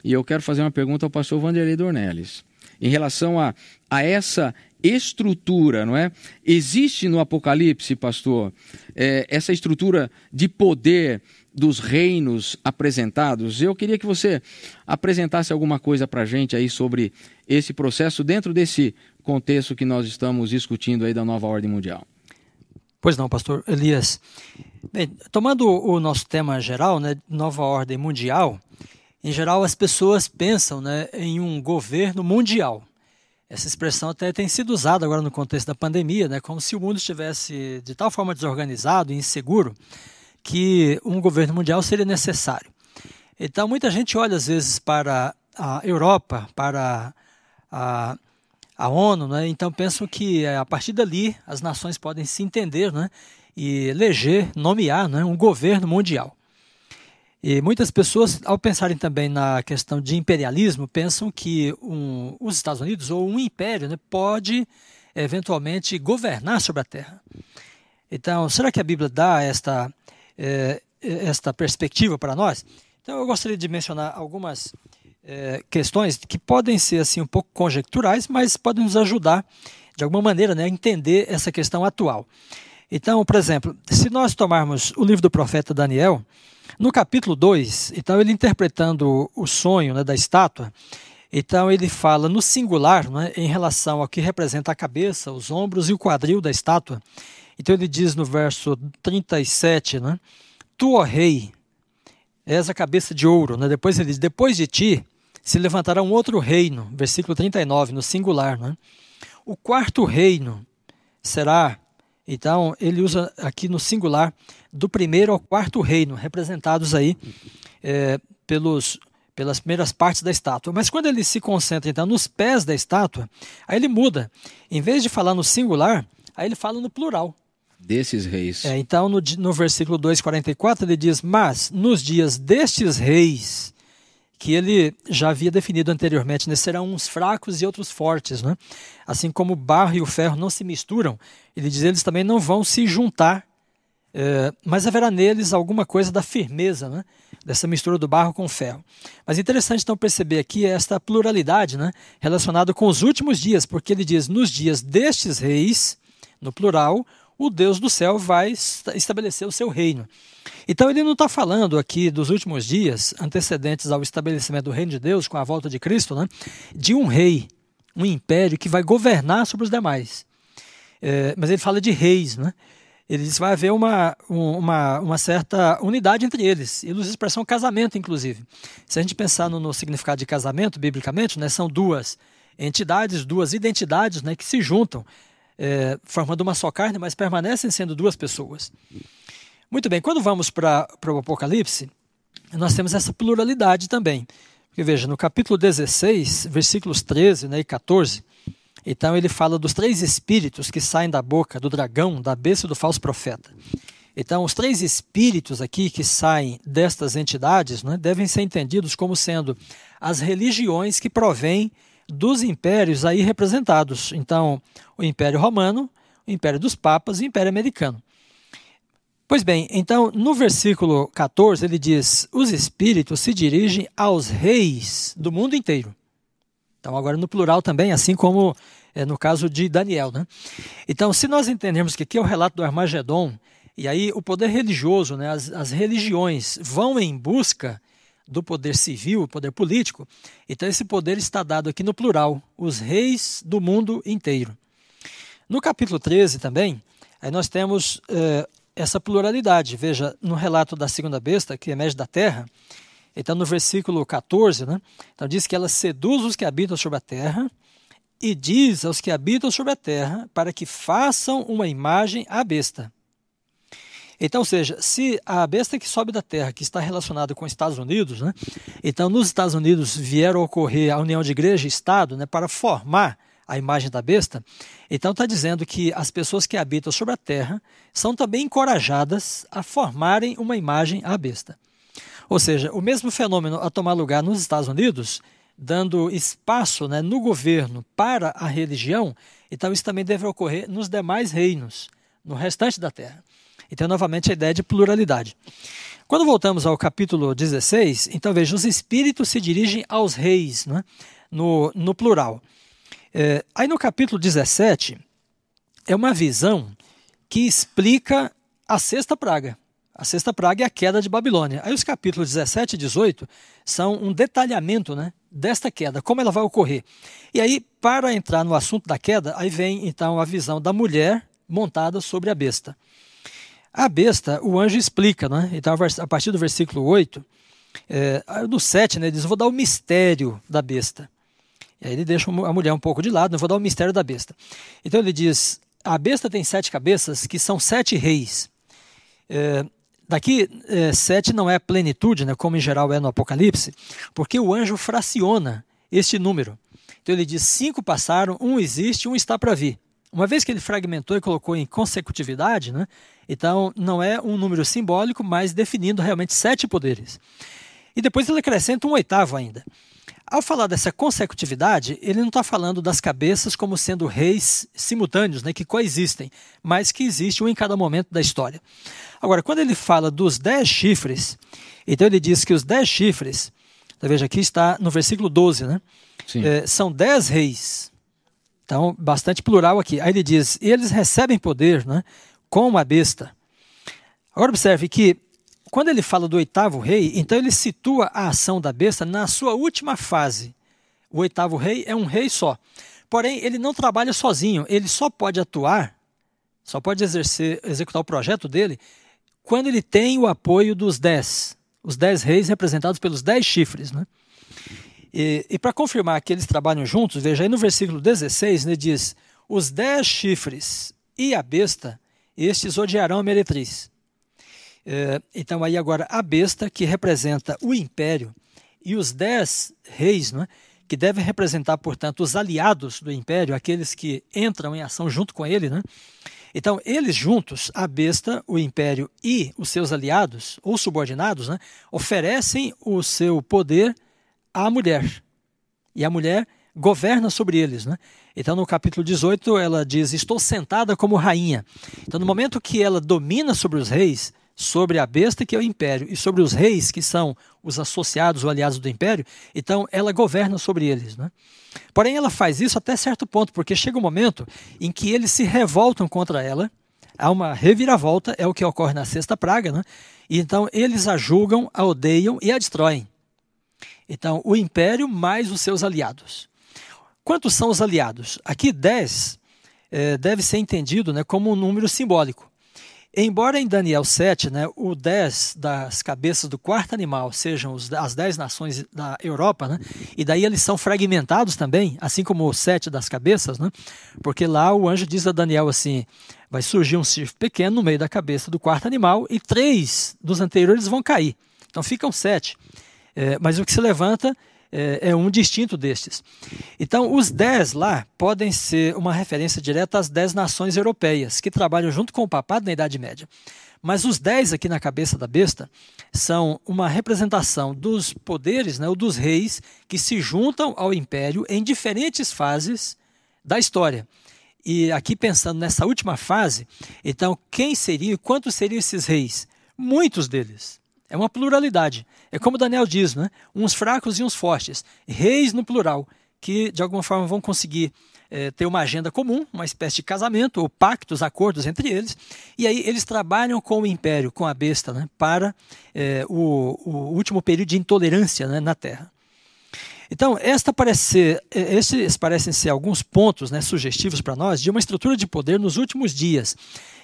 e eu quero fazer uma pergunta ao pastor Vanderlei Dornelles. Em relação a, a essa estrutura, não é? Existe no Apocalipse, pastor, é, essa estrutura de poder dos reinos apresentados. Eu queria que você apresentasse alguma coisa para a gente aí sobre esse processo dentro desse contexto que nós estamos discutindo aí da nova ordem mundial. Pois não, pastor Elias. Bem, tomando o nosso tema geral, né, nova ordem mundial, em geral as pessoas pensam né, em um governo mundial. Essa expressão até tem sido usada agora no contexto da pandemia, né, como se o mundo estivesse de tal forma desorganizado e inseguro que um governo mundial seria necessário. Então, muita gente olha às vezes para a Europa, para a, a ONU, né? então pensam que é, a partir dali as nações podem se entender né? e eleger, nomear né? um governo mundial. E muitas pessoas, ao pensarem também na questão de imperialismo, pensam que um, os Estados Unidos ou um império né, pode eventualmente governar sobre a Terra. Então, será que a Bíblia dá esta é, esta perspectiva para nós. Então eu gostaria de mencionar algumas é, questões que podem ser assim um pouco conjecturais, mas podem nos ajudar de alguma maneira né, a entender essa questão atual. Então, por exemplo, se nós tomarmos o livro do profeta Daniel, no capítulo 2, então ele interpretando o sonho né, da estátua, então ele fala no singular né, em relação ao que representa a cabeça, os ombros e o quadril da estátua. Então ele diz no verso 37, né? Tu, ó rei, és a cabeça de ouro. Né? Depois ele diz: Depois de ti se levantará um outro reino. Versículo 39, no singular. Né? O quarto reino será. Então ele usa aqui no singular do primeiro ao quarto reino, representados aí é, pelos pelas primeiras partes da estátua. Mas quando ele se concentra então nos pés da estátua, aí ele muda. Em vez de falar no singular, aí ele fala no plural desses reis. É, então, no, no versículo 2,44, ele diz: Mas nos dias destes reis, que ele já havia definido anteriormente, né, serão uns fracos e outros fortes. Né? Assim como o barro e o ferro não se misturam, ele diz: eles também não vão se juntar, é, mas haverá neles alguma coisa da firmeza, né? dessa mistura do barro com o ferro. Mas interessante então perceber aqui esta pluralidade né? relacionada com os últimos dias, porque ele diz: nos dias destes reis, no plural, o Deus do céu vai estabelecer o seu reino. Então ele não está falando aqui dos últimos dias antecedentes ao estabelecimento do reino de Deus com a volta de Cristo, né, de um rei, um império que vai governar sobre os demais. É, mas ele fala de reis, né? Ele diz que vai haver uma, uma, uma certa unidade entre eles. Ele usa a expressão casamento, inclusive. Se a gente pensar no, no significado de casamento, biblicamente, né, são duas entidades, duas identidades né, que se juntam é, formando uma só carne, mas permanecem sendo duas pessoas. Muito bem, quando vamos para o Apocalipse, nós temos essa pluralidade também. Porque veja, no capítulo 16, versículos 13 né, e 14, Então ele fala dos três espíritos que saem da boca do dragão, da besta e do falso profeta. Então, os três espíritos aqui que saem destas entidades né, devem ser entendidos como sendo as religiões que provêm dos impérios aí representados. Então, o Império Romano, o Império dos Papas e o Império Americano. Pois bem, então no versículo 14 ele diz: os espíritos se dirigem aos reis do mundo inteiro. Então, agora no plural também, assim como é, no caso de Daniel. Né? Então, se nós entendermos que aqui é o relato do Armagedon, e aí o poder religioso, né, as, as religiões vão em busca do poder civil, o poder político, então esse poder está dado aqui no plural, os reis do mundo inteiro. No capítulo 13 também, aí nós temos eh, essa pluralidade. Veja, no relato da segunda besta, que emerge da terra, então no versículo 14, né, então diz que ela seduz os que habitam sobre a terra e diz aos que habitam sobre a terra para que façam uma imagem à besta então, ou seja, se a besta que sobe da Terra, que está relacionada com os Estados Unidos, né, então nos Estados Unidos vier a ocorrer a união de igreja e Estado né, para formar a imagem da besta, então está dizendo que as pessoas que habitam sobre a Terra são também encorajadas a formarem uma imagem à besta. Ou seja, o mesmo fenômeno a tomar lugar nos Estados Unidos, dando espaço né, no governo para a religião, então isso também deve ocorrer nos demais reinos, no restante da Terra. Então, novamente, a ideia de pluralidade. Quando voltamos ao capítulo 16, então veja, os espíritos se dirigem aos reis, né? no, no plural. É, aí no capítulo 17, é uma visão que explica a sexta praga. A sexta praga é a queda de Babilônia. Aí os capítulos 17 e 18 são um detalhamento né, desta queda, como ela vai ocorrer. E aí, para entrar no assunto da queda, aí vem então a visão da mulher montada sobre a besta. A besta, o anjo explica, né? Então, a partir do versículo 8, é, no 7, né, ele diz: Vou dar o mistério da besta. E aí ele deixa a mulher um pouco de lado, né, vou dar o mistério da besta. Então ele diz: A besta tem sete cabeças, que são sete reis. É, daqui, é, sete não é plenitude, né, como em geral é no Apocalipse, porque o anjo fraciona este número. Então ele diz: cinco passaram, um existe, um está para vir. Uma vez que ele fragmentou e colocou em consecutividade, né, então, não é um número simbólico, mas definindo realmente sete poderes. E depois ele acrescenta um oitavo ainda. Ao falar dessa consecutividade, ele não está falando das cabeças como sendo reis simultâneos, né, que coexistem, mas que existe um em cada momento da história. Agora, quando ele fala dos dez chifres, então ele diz que os dez chifres, então veja aqui está no versículo 12, né? É, são dez reis. Então, bastante plural aqui. Aí ele diz: eles recebem poder, né? como a besta. Agora observe que quando ele fala do oitavo rei, então ele situa a ação da besta na sua última fase. O oitavo rei é um rei só. Porém, ele não trabalha sozinho, ele só pode atuar, só pode exercer, executar o projeto dele quando ele tem o apoio dos dez, os dez reis representados pelos dez chifres. Né? E, e para confirmar que eles trabalham juntos, veja aí no versículo 16, ele diz: Os dez chifres e a besta estes odiarão a meretriz. É, então, aí agora, a besta, que representa o império, e os dez reis, é, que devem representar, portanto, os aliados do império, aqueles que entram em ação junto com ele. Né? Então, eles juntos, a besta, o império e os seus aliados, ou subordinados, né, oferecem o seu poder à mulher. E a mulher governa sobre eles. Né? Então, no capítulo 18, ela diz: Estou sentada como rainha. Então, no momento que ela domina sobre os reis, sobre a besta, que é o império, e sobre os reis, que são os associados ou aliados do império, então ela governa sobre eles. Né? Porém, ela faz isso até certo ponto, porque chega um momento em que eles se revoltam contra ela, há uma reviravolta, é o que ocorre na sexta praga, né? e então eles a julgam, a odeiam e a destroem. Então, o império mais os seus aliados. Quantos são os aliados? Aqui 10 é, deve ser entendido né, como um número simbólico. Embora em Daniel 7, né, o 10 das cabeças do quarto animal sejam os, as 10 nações da Europa, né, e daí eles são fragmentados também, assim como os 7 das cabeças, né, porque lá o anjo diz a Daniel assim: vai surgir um chifre pequeno no meio da cabeça do quarto animal e três dos anteriores vão cair. Então ficam sete. É, mas o que se levanta é, é, um distinto destes. Então, os dez lá podem ser uma referência direta às dez nações europeias, que trabalham junto com o papado na Idade Média. Mas os dez aqui na cabeça da besta são uma representação dos poderes, né, ou dos reis, que se juntam ao império em diferentes fases da história. E aqui pensando nessa última fase, então quem seria e quantos seriam esses reis? Muitos deles. É uma pluralidade. É como Daniel diz, né? uns fracos e uns fortes. Reis no plural, que de alguma forma vão conseguir é, ter uma agenda comum, uma espécie de casamento ou pactos, acordos entre eles. E aí eles trabalham com o império, com a besta, né? para é, o, o, último período de intolerância né? na Terra. Então, esta parece ser, é, esses parecem ser alguns pontos né, sugestivos para nós de uma estrutura de poder nos últimos dias.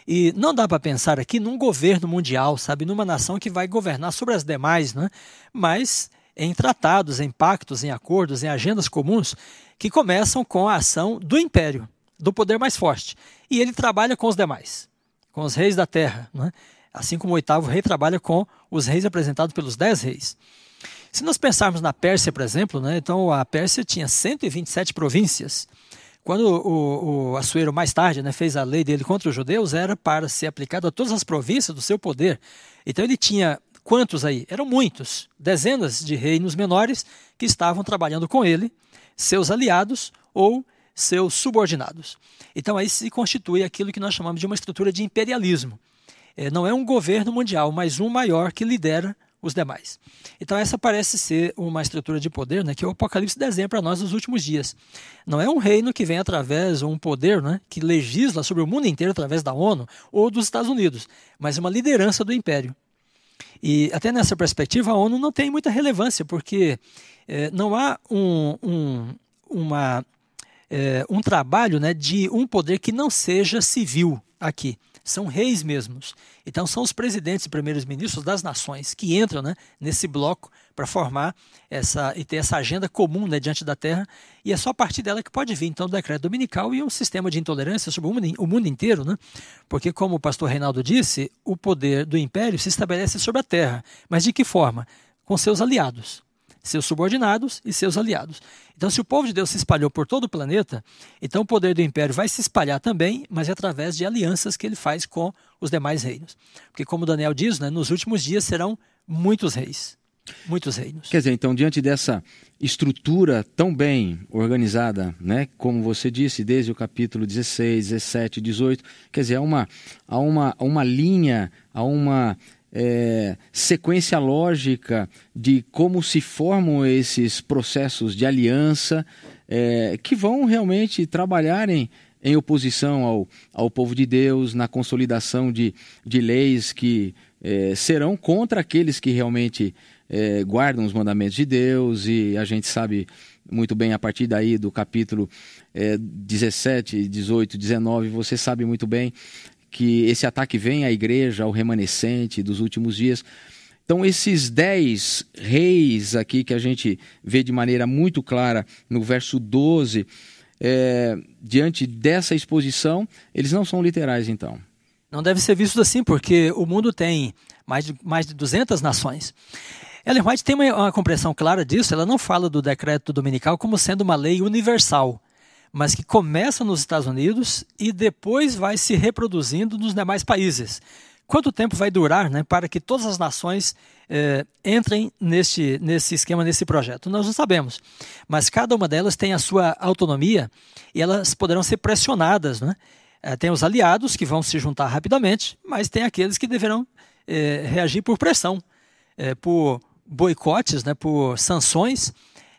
E não dá para pensar aqui num governo mundial, sabe, numa nação que vai governar sobre as demais, né? mas em tratados, em pactos, em acordos, em agendas comuns que começam com a ação do império, do poder mais forte. E ele trabalha com os demais, com os reis da terra, né? assim como o oitavo rei trabalha com os reis apresentados pelos dez reis. Se nós pensarmos na Pérsia, por exemplo, né? então a Pérsia tinha 127 províncias. Quando o, o Assuero, mais tarde, né, fez a lei dele contra os judeus, era para ser aplicado a todas as províncias do seu poder. Então ele tinha quantos aí? Eram muitos, dezenas de reinos menores que estavam trabalhando com ele, seus aliados ou seus subordinados. Então aí se constitui aquilo que nós chamamos de uma estrutura de imperialismo. É, não é um governo mundial, mas um maior que lidera os demais. Então essa parece ser uma estrutura de poder né, que o Apocalipse desenha para nós nos últimos dias. Não é um reino que vem através, ou um poder né, que legisla sobre o mundo inteiro através da ONU ou dos Estados Unidos, mas uma liderança do império. E até nessa perspectiva a ONU não tem muita relevância, porque é, não há um, um, uma, é, um trabalho né, de um poder que não seja civil aqui são reis mesmos. Então são os presidentes e primeiros ministros das nações que entram né, nesse bloco para formar essa e ter essa agenda comum né, diante da terra. E é só a partir dela que pode vir então o decreto dominical e um sistema de intolerância sobre o mundo, o mundo inteiro, né? Porque como o pastor Reinaldo disse, o poder do império se estabelece sobre a terra, mas de que forma? Com seus aliados seus subordinados e seus aliados. Então, se o povo de Deus se espalhou por todo o planeta, então o poder do império vai se espalhar também, mas é através de alianças que ele faz com os demais reinos. Porque, como Daniel diz, né, nos últimos dias serão muitos reis. Muitos reinos. Quer dizer, então, diante dessa estrutura tão bem organizada, né, como você disse, desde o capítulo 16, 17, 18, quer dizer, há uma, há uma, há uma linha, há uma é, sequência lógica de como se formam esses processos de aliança é, que vão realmente trabalhar em, em oposição ao, ao povo de Deus, na consolidação de, de leis que é, serão contra aqueles que realmente é, guardam os mandamentos de Deus, e a gente sabe muito bem a partir daí do capítulo é, 17, 18, 19, você sabe muito bem que esse ataque vem à igreja, ao remanescente dos últimos dias. Então, esses dez reis aqui que a gente vê de maneira muito clara no verso 12, é, diante dessa exposição, eles não são literais, então. Não deve ser visto assim, porque o mundo tem mais de, mais de 200 nações. Ellen White tem uma, uma compreensão clara disso, ela não fala do decreto dominical como sendo uma lei universal mas que começa nos Estados Unidos e depois vai se reproduzindo nos demais países. Quanto tempo vai durar né, para que todas as nações eh, entrem nesse, nesse esquema, nesse projeto? Nós não sabemos, mas cada uma delas tem a sua autonomia e elas poderão ser pressionadas. Né? Eh, tem os aliados que vão se juntar rapidamente, mas tem aqueles que deverão eh, reagir por pressão, por boicotes, né, por sanções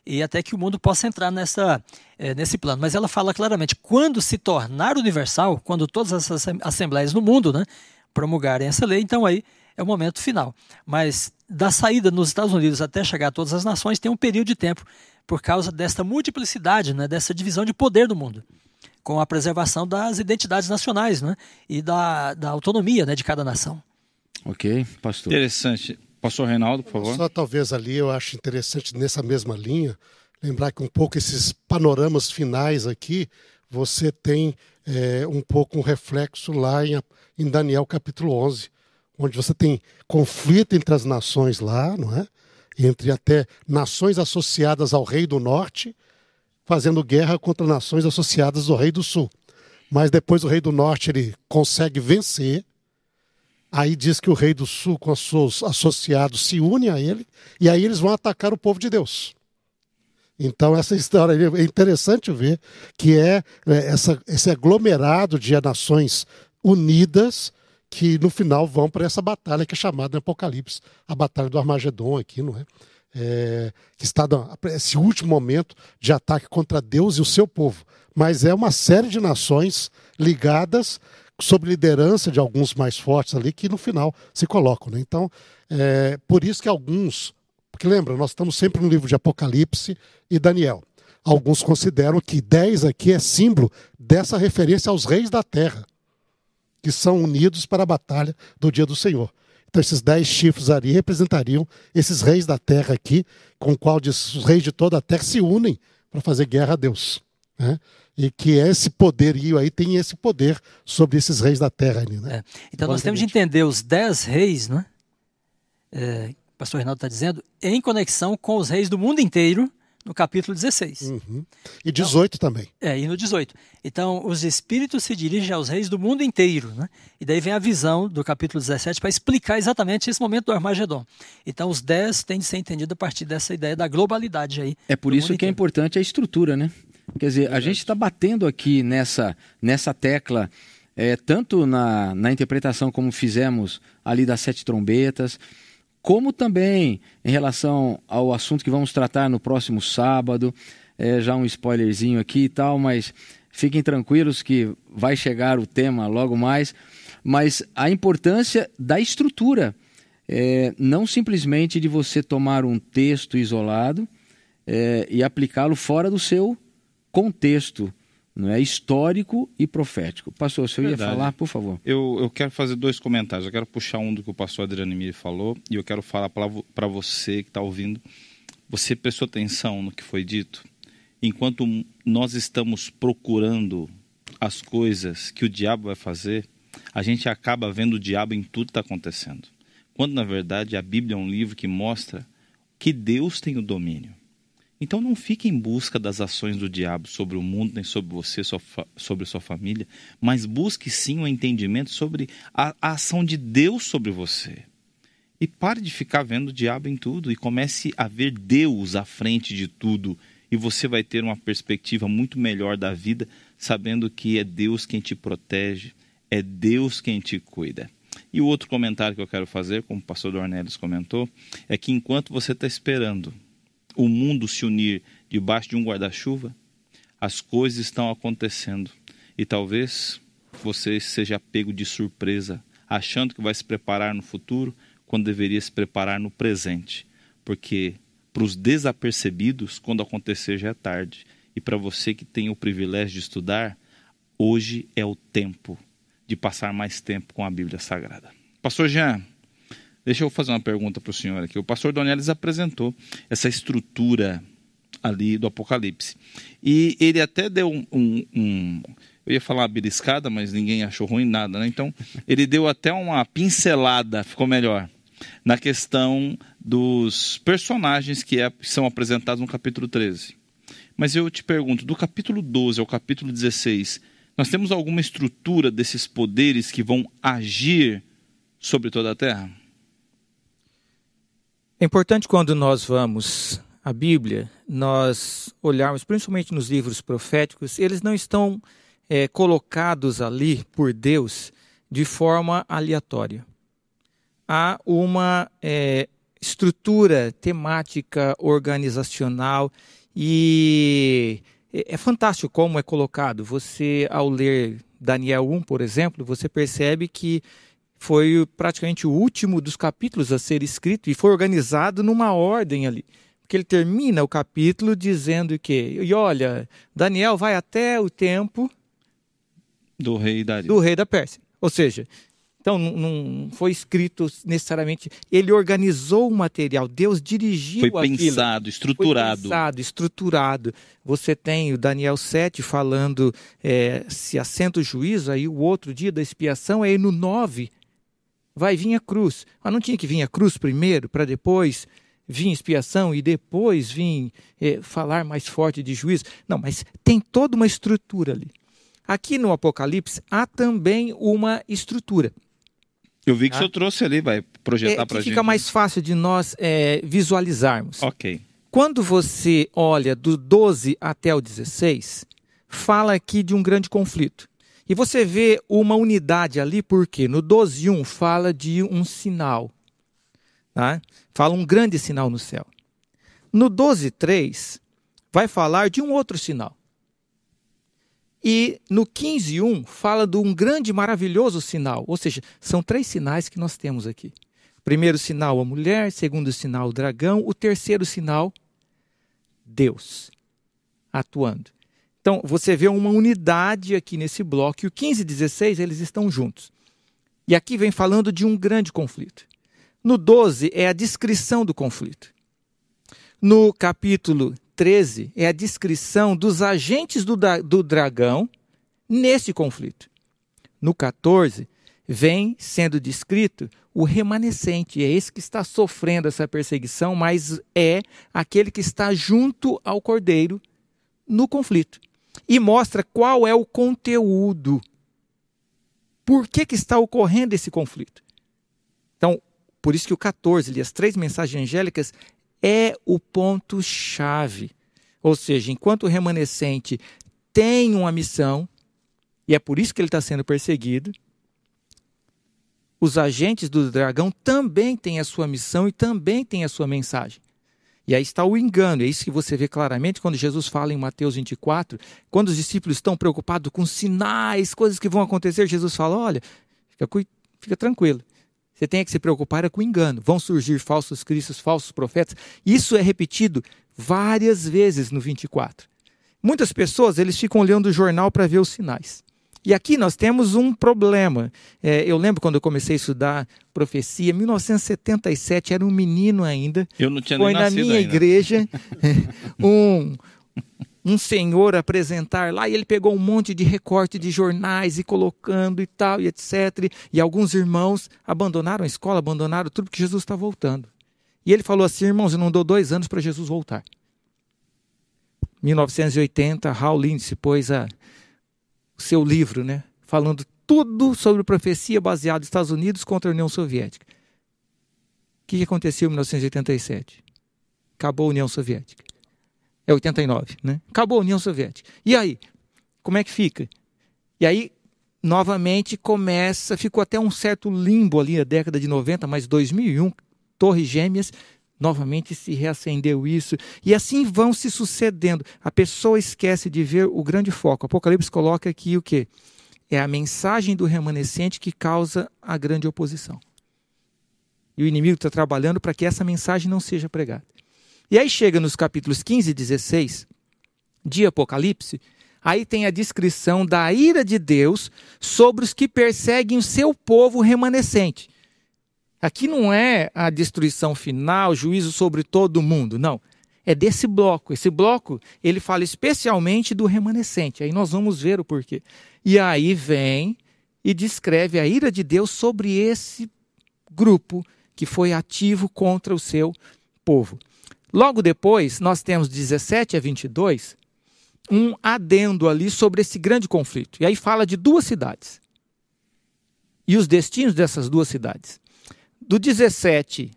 e até que o mundo possa entrar nessa, é, nesse plano. Mas ela fala claramente, quando se tornar universal, quando todas as assembleias no mundo né, promulgarem essa lei, então aí é o momento final. Mas da saída nos Estados Unidos até chegar a todas as nações tem um período de tempo por causa desta multiplicidade, né, dessa divisão de poder do mundo, com a preservação das identidades nacionais né, e da, da autonomia né, de cada nação. Ok, pastor. Interessante. Pastor Reinaldo, por favor. Só talvez ali eu acho interessante nessa mesma linha lembrar que um pouco esses panoramas finais aqui você tem é, um pouco um reflexo lá em, em Daniel capítulo 11, onde você tem conflito entre as nações lá, não é? entre até nações associadas ao rei do norte, fazendo guerra contra nações associadas ao rei do sul. Mas depois o rei do norte ele consegue vencer. Aí diz que o rei do sul, com os seus associados, se une a ele, e aí eles vão atacar o povo de Deus. Então, essa *laughs* história é interessante ver que é, é essa, esse aglomerado de nações unidas que no final vão para essa batalha que é chamada no Apocalipse, a batalha do Armagedon aqui, não é? é que está esse último momento de ataque contra Deus e o seu povo. Mas é uma série de nações ligadas sob liderança de alguns mais fortes ali que no final se colocam. Né? Então, é, por isso que alguns, porque lembra, nós estamos sempre no livro de Apocalipse e Daniel. Alguns consideram que 10 aqui é símbolo dessa referência aos reis da terra que são unidos para a batalha do dia do Senhor. Então, esses dez chifres ali representariam esses reis da terra aqui, com o qual os reis de toda a terra se unem para fazer guerra a Deus. Né? E que esse poderio aí tem esse poder sobre esses reis da terra. Ali, né? É. Então, nós temos de entender os dez reis, né? É, o pastor Reinaldo está dizendo, em conexão com os reis do mundo inteiro, no capítulo 16. Uhum. E 18 então, também. É, e no 18. Então, os espíritos se dirigem aos reis do mundo inteiro. Né? E daí vem a visão do capítulo 17 para explicar exatamente esse momento do Armagedon. Então, os 10 têm de ser entendidos a partir dessa ideia da globalidade aí. É por isso que é inteiro. é importante a estrutura, né? Quer dizer, a gente está batendo aqui nessa, nessa tecla, é, tanto na, na interpretação como fizemos ali das sete trombetas, como também em relação ao assunto que vamos tratar no próximo sábado. É, já um spoilerzinho aqui e tal, mas fiquem tranquilos que vai chegar o tema logo mais. Mas a importância da estrutura, é, não simplesmente de você tomar um texto isolado é, e aplicá-lo fora do seu contexto não é histórico e profético. Pastor, você ia falar, por favor. Eu, eu quero fazer dois comentários. Eu quero puxar um do que o pastor Adriano Miri falou e eu quero falar para você que está ouvindo. Você prestou atenção no que foi dito? Enquanto nós estamos procurando as coisas que o diabo vai fazer, a gente acaba vendo o diabo em tudo que está acontecendo. Quando, na verdade, a Bíblia é um livro que mostra que Deus tem o domínio. Então não fique em busca das ações do diabo sobre o mundo, nem sobre você, sobre sua família, mas busque sim o um entendimento sobre a, a ação de Deus sobre você. E pare de ficar vendo o diabo em tudo e comece a ver Deus à frente de tudo. E você vai ter uma perspectiva muito melhor da vida, sabendo que é Deus quem te protege, é Deus quem te cuida. E o outro comentário que eu quero fazer, como o pastor Dornelis comentou, é que enquanto você está esperando o mundo se unir debaixo de um guarda-chuva, as coisas estão acontecendo. E talvez você seja pego de surpresa, achando que vai se preparar no futuro, quando deveria se preparar no presente. Porque para os desapercebidos, quando acontecer já é tarde. E para você que tem o privilégio de estudar, hoje é o tempo de passar mais tempo com a Bíblia Sagrada. Pastor Jean, Deixa eu fazer uma pergunta para o senhor aqui. O pastor Donelis apresentou essa estrutura ali do Apocalipse. E ele até deu um, um, um eu ia falar beliscada, mas ninguém achou ruim nada, né? Então, ele deu até uma pincelada, ficou melhor, na questão dos personagens que é, são apresentados no capítulo 13. Mas eu te pergunto, do capítulo 12 ao capítulo 16, nós temos alguma estrutura desses poderes que vão agir sobre toda a terra? É importante quando nós vamos à Bíblia, nós olharmos, principalmente nos livros proféticos, eles não estão é, colocados ali por Deus de forma aleatória. Há uma é, estrutura temática, organizacional e é, é fantástico como é colocado. Você, ao ler Daniel 1, por exemplo, você percebe que foi praticamente o último dos capítulos a ser escrito e foi organizado numa ordem ali. Porque ele termina o capítulo dizendo que, e olha, Daniel vai até o tempo do rei da, do rei da Pérsia. Ou seja, então não foi escrito necessariamente, ele organizou o material, Deus dirigiu Foi pensado, estruturado. Foi pensado, estruturado. Você tem o Daniel 7 falando é, se assenta o juízo, aí o outro dia da expiação, aí no 9 vai vir a cruz. Mas não tinha que vir a cruz primeiro, para depois vir expiação e depois vir é, falar mais forte de juízo. Não, mas tem toda uma estrutura ali. Aqui no Apocalipse há também uma estrutura. Eu vi que ah. o senhor trouxe ali, vai projetar é, para a gente. Fica mais fácil de nós é, visualizarmos. Ok. Quando você olha do 12 até o 16, fala aqui de um grande conflito. E você vê uma unidade ali, porque no 12.1 fala de um sinal. Tá? Fala um grande sinal no céu. No 12.3 vai falar de um outro sinal. E no 15.1 fala de um grande maravilhoso sinal. Ou seja, são três sinais que nós temos aqui. Primeiro sinal, a mulher. Segundo sinal, o dragão. O terceiro sinal, Deus atuando. Então, você vê uma unidade aqui nesse bloco, e o 15 e 16 eles estão juntos. E aqui vem falando de um grande conflito. No 12 é a descrição do conflito. No capítulo 13 é a descrição dos agentes do, do dragão nesse conflito. No 14 vem sendo descrito o remanescente, é esse que está sofrendo essa perseguição, mas é aquele que está junto ao cordeiro no conflito e mostra qual é o conteúdo. Por que, que está ocorrendo esse conflito? Então, por isso que o 14, ali, as três mensagens angélicas, é o ponto-chave. Ou seja, enquanto o remanescente tem uma missão, e é por isso que ele está sendo perseguido, os agentes do dragão também têm a sua missão e também têm a sua mensagem. E aí está o engano, é isso que você vê claramente quando Jesus fala em Mateus 24, quando os discípulos estão preocupados com sinais, coisas que vão acontecer, Jesus fala: olha, fica, fica tranquilo. Você tem que se preocupar é com o engano. Vão surgir falsos cristos, falsos profetas. Isso é repetido várias vezes no 24. Muitas pessoas eles ficam olhando o jornal para ver os sinais. E aqui nós temos um problema. É, eu lembro quando eu comecei a estudar profecia, 1977, era um menino ainda. Eu não tinha Foi nem na minha ainda. igreja *laughs* um, um senhor apresentar lá e ele pegou um monte de recorte de jornais e colocando e tal e etc. E alguns irmãos abandonaram a escola, abandonaram tudo porque Jesus está voltando. E ele falou assim, irmãos, eu não dou dois anos para Jesus voltar. 1980, Raul Lindsay pôs a, seu livro, né? Falando tudo sobre profecia baseada nos Estados Unidos contra a União Soviética. O que aconteceu em 1987? Acabou a União Soviética. É 89, né? Acabou a União Soviética. E aí? Como é que fica? E aí, novamente, começa, ficou até um certo limbo ali na década de 90, mas 2001, Torres Gêmeas, novamente se reacendeu isso, e assim vão se sucedendo. A pessoa esquece de ver o grande foco. Apocalipse coloca aqui o que? É a mensagem do remanescente que causa a grande oposição. E o inimigo está trabalhando para que essa mensagem não seja pregada. E aí chega nos capítulos 15 e 16 de Apocalipse, aí tem a descrição da ira de Deus sobre os que perseguem o seu povo remanescente. Aqui não é a destruição final, juízo sobre todo mundo, não. É desse bloco. Esse bloco, ele fala especialmente do remanescente. Aí nós vamos ver o porquê. E aí vem e descreve a ira de Deus sobre esse grupo que foi ativo contra o seu povo. Logo depois, nós temos 17 a 22, um adendo ali sobre esse grande conflito. E aí fala de duas cidades. E os destinos dessas duas cidades do 17,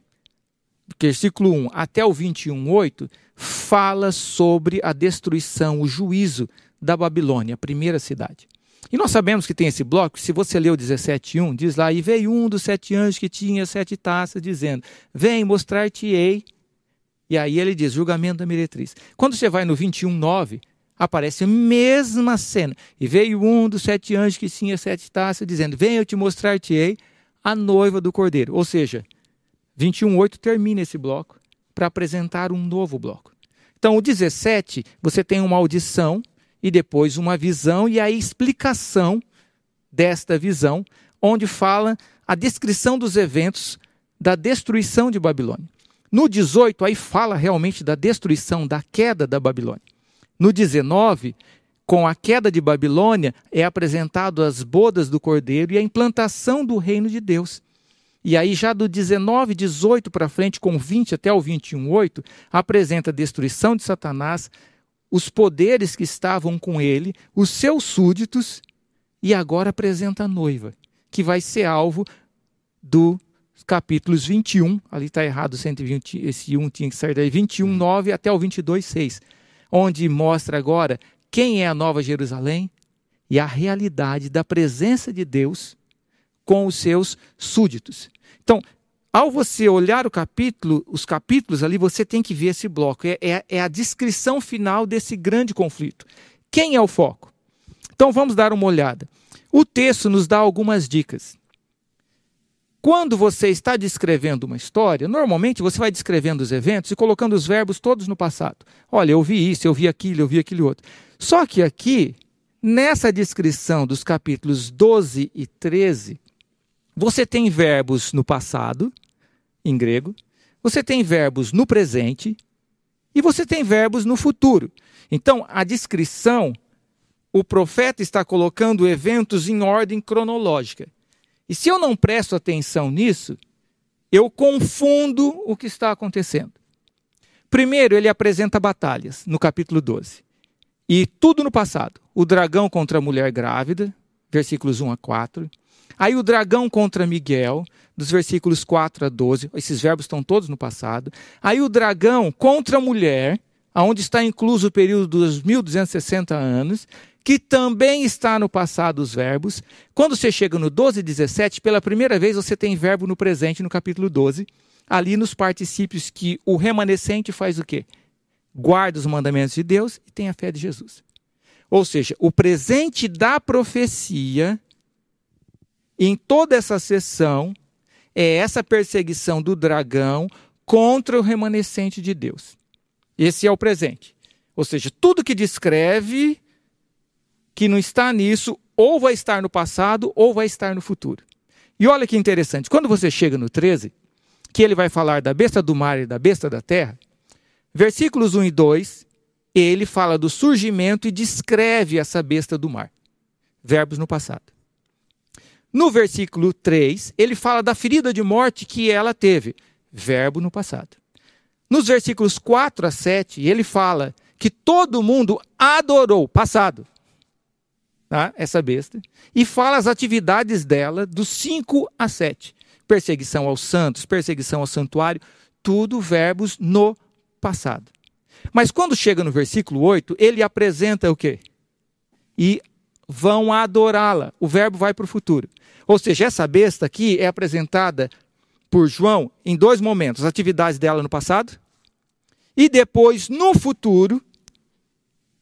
versículo 1 até o 21, 8, fala sobre a destruição, o juízo da Babilônia, a primeira cidade. E nós sabemos que tem esse bloco, se você ler o 17.1, diz lá, e veio um dos sete anjos que tinha sete taças, dizendo, vem mostrar-te-ei. E aí ele diz, julgamento da meretriz. Quando você vai no 21.9, aparece a mesma cena. E veio um dos sete anjos que tinha sete taças, dizendo, vem eu te mostrar-te-ei a noiva do cordeiro. Ou seja, 21.8 termina esse bloco para apresentar um novo bloco. Então, o 17, você tem uma audição e depois uma visão e a explicação desta visão, onde fala a descrição dos eventos da destruição de Babilônia. No 18, aí fala realmente da destruição, da queda da Babilônia. No 19, com a queda de Babilônia, é apresentado as bodas do cordeiro e a implantação do reino de Deus. E aí, já do 19, 18 para frente, com 20 até o 21, 8, apresenta a destruição de Satanás, os poderes que estavam com ele, os seus súditos, e agora apresenta a noiva, que vai ser alvo do capítulos 21, ali está errado 120, esse 1 tinha que sair daí, 21, 9 até o 22, 6, onde mostra agora quem é a Nova Jerusalém e a realidade da presença de Deus com os seus súditos. Então, ao você olhar o capítulo, os capítulos ali, você tem que ver esse bloco. É, é, é a descrição final desse grande conflito. Quem é o foco? Então vamos dar uma olhada. O texto nos dá algumas dicas. Quando você está descrevendo uma história, normalmente você vai descrevendo os eventos e colocando os verbos todos no passado. Olha, eu vi isso, eu vi aquilo, eu vi aquele outro. Só que aqui, nessa descrição dos capítulos 12 e 13, você tem verbos no passado, em grego, você tem verbos no presente e você tem verbos no futuro. Então, a descrição, o profeta está colocando eventos em ordem cronológica. E se eu não presto atenção nisso, eu confundo o que está acontecendo. Primeiro, ele apresenta batalhas, no capítulo 12. E tudo no passado. O dragão contra a mulher grávida, versículos 1 a 4. Aí o dragão contra Miguel, dos versículos 4 a 12, esses verbos estão todos no passado. Aí o dragão contra a mulher, aonde está incluso o período dos 1260 anos, que também está no passado os verbos. Quando você chega no 12 e 17, pela primeira vez você tem verbo no presente no capítulo 12, ali nos particípios que o remanescente faz o quê? Guarda os mandamentos de Deus e tem a fé de Jesus. Ou seja, o presente da profecia em toda essa sessão é essa perseguição do dragão contra o remanescente de Deus. Esse é o presente. Ou seja, tudo que descreve que não está nisso, ou vai estar no passado, ou vai estar no futuro. E olha que interessante, quando você chega no 13, que ele vai falar da besta do mar e da besta da terra, versículos 1 e 2, ele fala do surgimento e descreve essa besta do mar. Verbos no passado. No versículo 3, ele fala da ferida de morte que ela teve, verbo no passado. Nos versículos 4 a 7, ele fala que todo mundo adorou, passado, tá? essa besta, e fala as atividades dela dos 5 a 7. Perseguição aos santos, perseguição ao santuário, tudo verbos no passado. Mas quando chega no versículo 8, ele apresenta o quê? E vão adorá-la. O verbo vai para o futuro. Ou seja, essa besta aqui é apresentada por João em dois momentos: as atividades dela no passado e depois no futuro.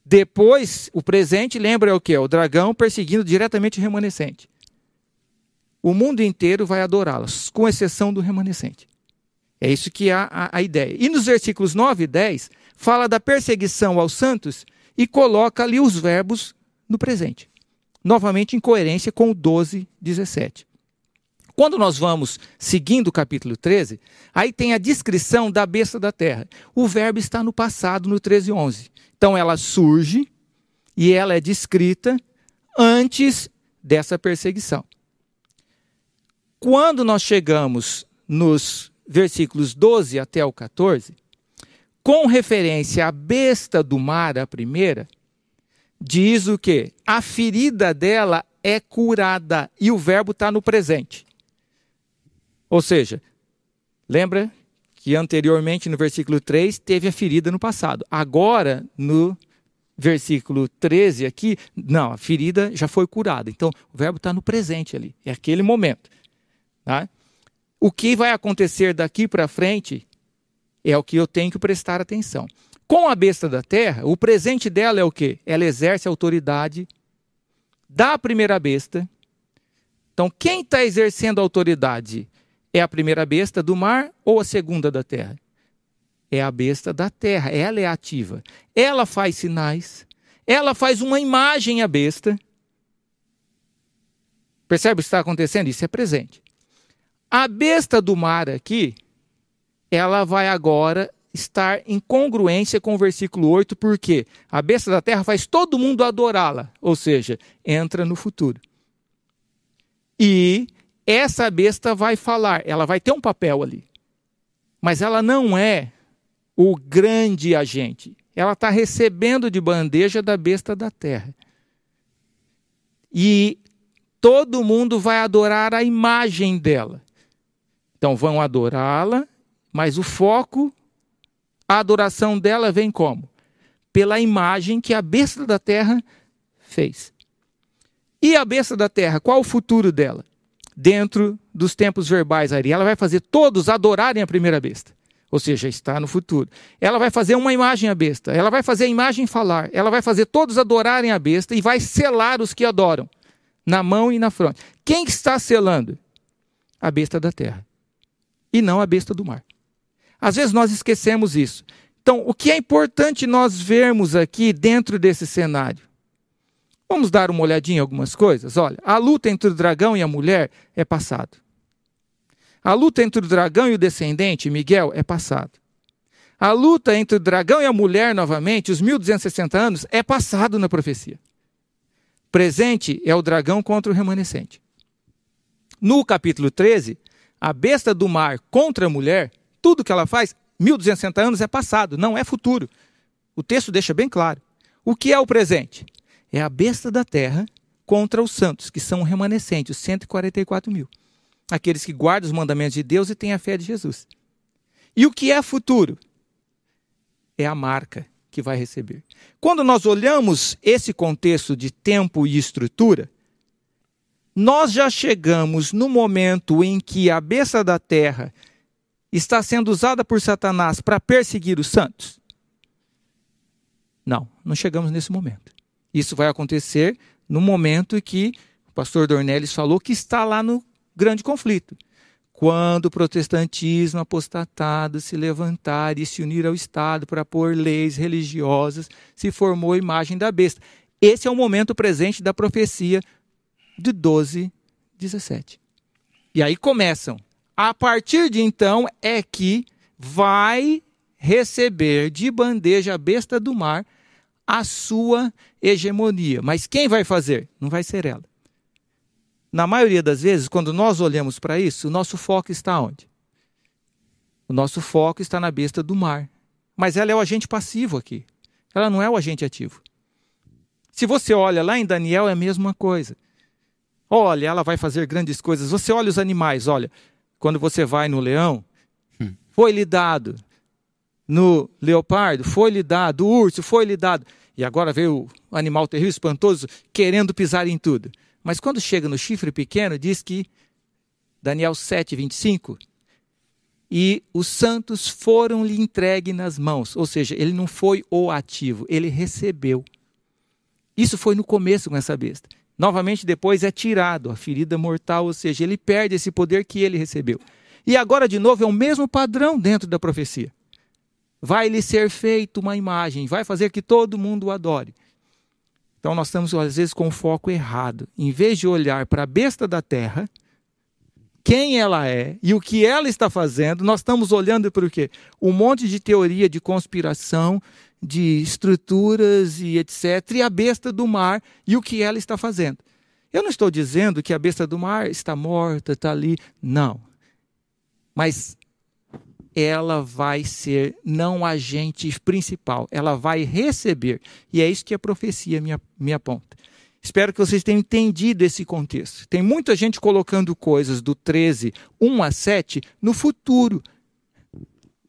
Depois, o presente lembra o que? O dragão perseguindo diretamente o remanescente. O mundo inteiro vai adorá-las, com exceção do remanescente. É isso que é a, a, ideia. E nos versículos 9 e 10, fala da perseguição aos santos e coloca ali os verbos no presente novamente em coerência com o 12, 17. Quando nós vamos seguindo o capítulo 13, aí tem a descrição da besta da terra. O verbo está no passado, no 13 e 11. Então ela surge e ela é descrita antes dessa perseguição. Quando nós chegamos nos versículos 12 até o 14, com referência à besta do mar, a primeira, diz o que? A ferida dela é curada e o verbo está no presente. Ou seja, lembra que anteriormente no versículo 3 teve a ferida no passado. Agora, no versículo 13 aqui, não, a ferida já foi curada. Então, o verbo está no presente ali, é aquele momento. Tá? O que vai acontecer daqui para frente é o que eu tenho que prestar atenção. Com a besta da terra, o presente dela é o quê? Ela exerce a autoridade da primeira besta. Então, quem está exercendo a autoridade é a primeira besta do mar ou a segunda da terra? É a besta da terra, ela é ativa. Ela faz sinais, ela faz uma imagem à besta. Percebe o que está acontecendo? Isso é presente. A besta do mar aqui, ela vai agora estar em congruência com o versículo 8, porque a besta da terra faz todo mundo adorá-la, ou seja, entra no futuro. E essa besta vai falar, ela vai ter um papel ali. Mas ela não é o grande agente. Ela está recebendo de bandeja da besta da terra. E todo mundo vai adorar a imagem dela. Então vão adorá-la, mas o foco, a adoração dela vem como? Pela imagem que a besta da terra fez. E a besta da terra, qual o futuro dela? Dentro dos tempos verbais ali, ela vai fazer todos adorarem a primeira besta. Ou seja, está no futuro. Ela vai fazer uma imagem à besta, ela vai fazer a imagem falar, ela vai fazer todos adorarem a besta e vai selar os que adoram, na mão e na fronte. Quem está selando? A besta da terra, e não a besta do mar. Às vezes nós esquecemos isso. Então, o que é importante nós vermos aqui dentro desse cenário? Vamos dar uma olhadinha em algumas coisas? Olha, a luta entre o dragão e a mulher é passado. A luta entre o dragão e o descendente, Miguel, é passado. A luta entre o dragão e a mulher, novamente, os 1260 anos, é passado na profecia. Presente é o dragão contra o remanescente. No capítulo 13, a besta do mar contra a mulher, tudo que ela faz, 1260 anos é passado, não é futuro. O texto deixa bem claro. O que é o presente? é a besta da terra contra os santos, que são o remanescente, os 144 mil. Aqueles que guardam os mandamentos de Deus e têm a fé de Jesus. E o que é futuro? É a marca que vai receber. Quando nós olhamos esse contexto de tempo e estrutura, nós já chegamos no momento em que a besta da terra está sendo usada por Satanás para perseguir os santos? Não, não chegamos nesse momento. Isso vai acontecer no momento que o pastor Dornelles falou que está lá no grande conflito. Quando o protestantismo apostatado se levantar e se unir ao Estado para pôr leis religiosas, se formou a imagem da besta. Esse é o momento presente da profecia de 12, 17. E aí começam. A partir de então é que vai receber de bandeja a besta do mar a sua hegemonia. Mas quem vai fazer? Não vai ser ela. Na maioria das vezes, quando nós olhamos para isso, o nosso foco está onde? O nosso foco está na besta do mar. Mas ela é o agente passivo aqui. Ela não é o agente ativo. Se você olha lá em Daniel, é a mesma coisa. Olha, ela vai fazer grandes coisas. Você olha os animais, olha, quando você vai no leão, hum. foi-lhe dado no leopardo, foi-lhe dado, o urso, foi-lhe dado. E agora veio o animal terrível, espantoso, querendo pisar em tudo. Mas quando chega no chifre pequeno, diz que, Daniel 7, 25, e os santos foram-lhe entregue nas mãos. Ou seja, ele não foi o ativo, ele recebeu. Isso foi no começo com essa besta. Novamente, depois é tirado a ferida mortal, ou seja, ele perde esse poder que ele recebeu. E agora, de novo, é o mesmo padrão dentro da profecia vai lhe ser feita uma imagem, vai fazer que todo mundo o adore. Então nós estamos às vezes com o foco errado. Em vez de olhar para a besta da terra, quem ela é e o que ela está fazendo, nós estamos olhando para o quê? Um monte de teoria de conspiração, de estruturas e etc. E a besta do mar e o que ela está fazendo. Eu não estou dizendo que a besta do mar está morta, está ali. Não. Mas ela vai ser não agente principal, ela vai receber. E é isso que a profecia me, me aponta. Espero que vocês tenham entendido esse contexto. Tem muita gente colocando coisas do 13, 1 a 7 no futuro.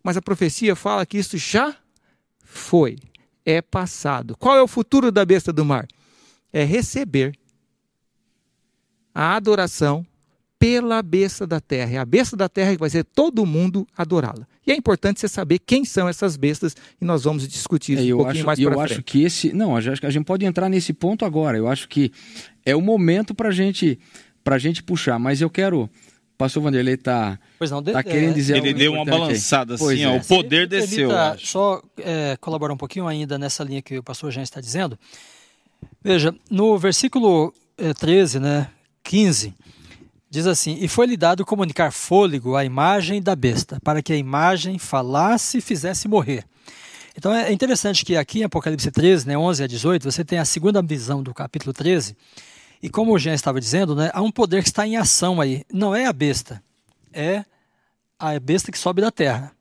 Mas a profecia fala que isso já foi, é passado. Qual é o futuro da besta do mar? É receber a adoração pela besta da terra. É a besta da terra que vai ser todo mundo adorá-la. E é importante você saber quem são essas bestas e nós vamos discutir isso é, um pouquinho acho, mais para frente. Eu acho que esse... Não, a gente pode entrar nesse ponto agora. Eu acho que é o momento para gente, a gente puxar. Mas eu quero... Pastor Vanderlei está tá querendo dizer Ele deu uma balançada aí. assim, ó, é. o poder desceu. Só é, colaborar um pouquinho ainda nessa linha que o pastor Jean está dizendo. Veja, no versículo é, 13, né, 15 Diz assim: E foi-lhe dado comunicar fôlego à imagem da besta, para que a imagem falasse e fizesse morrer. Então é interessante que aqui em Apocalipse 13, né, 11 a 18, você tem a segunda visão do capítulo 13, E como o Jean estava dizendo, né, há um poder que está em ação aí. Não é a besta, é a besta que sobe da terra.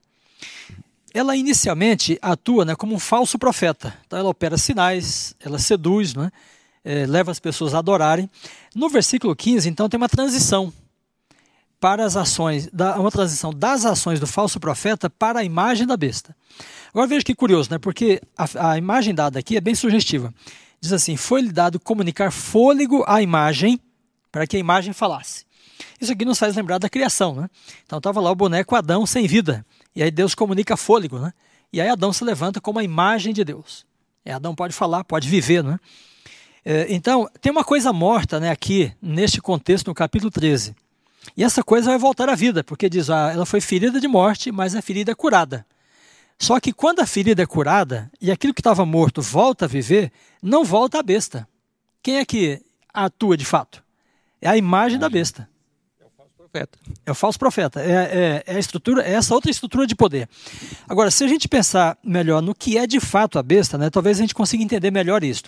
Ela inicialmente atua né, como um falso profeta. Então ela opera sinais, ela seduz, né, é, leva as pessoas a adorarem. No versículo 15, então, tem uma transição para as ações, uma transição das ações do falso profeta para a imagem da besta. Agora veja que curioso, né? Porque a, a imagem dada aqui é bem sugestiva. Diz assim: foi-lhe dado comunicar fôlego à imagem para que a imagem falasse. Isso aqui nos faz lembrar da criação, né? Então estava lá o boneco Adão sem vida. E aí Deus comunica fôlego, né? E aí Adão se levanta como a imagem de Deus. E Adão pode falar, pode viver, né? É, então, tem uma coisa morta né, aqui, neste contexto, no capítulo 13. E essa coisa vai voltar à vida, porque diz, ah, ela foi ferida de morte, mas a ferida é curada. Só que quando a ferida é curada e aquilo que estava morto volta a viver, não volta a besta. Quem é que atua de fato? É a imagem da besta. É o falso profeta. É o falso profeta. É, é, é, a estrutura, é essa outra estrutura de poder. Agora, se a gente pensar melhor no que é de fato a besta, né, talvez a gente consiga entender melhor isso.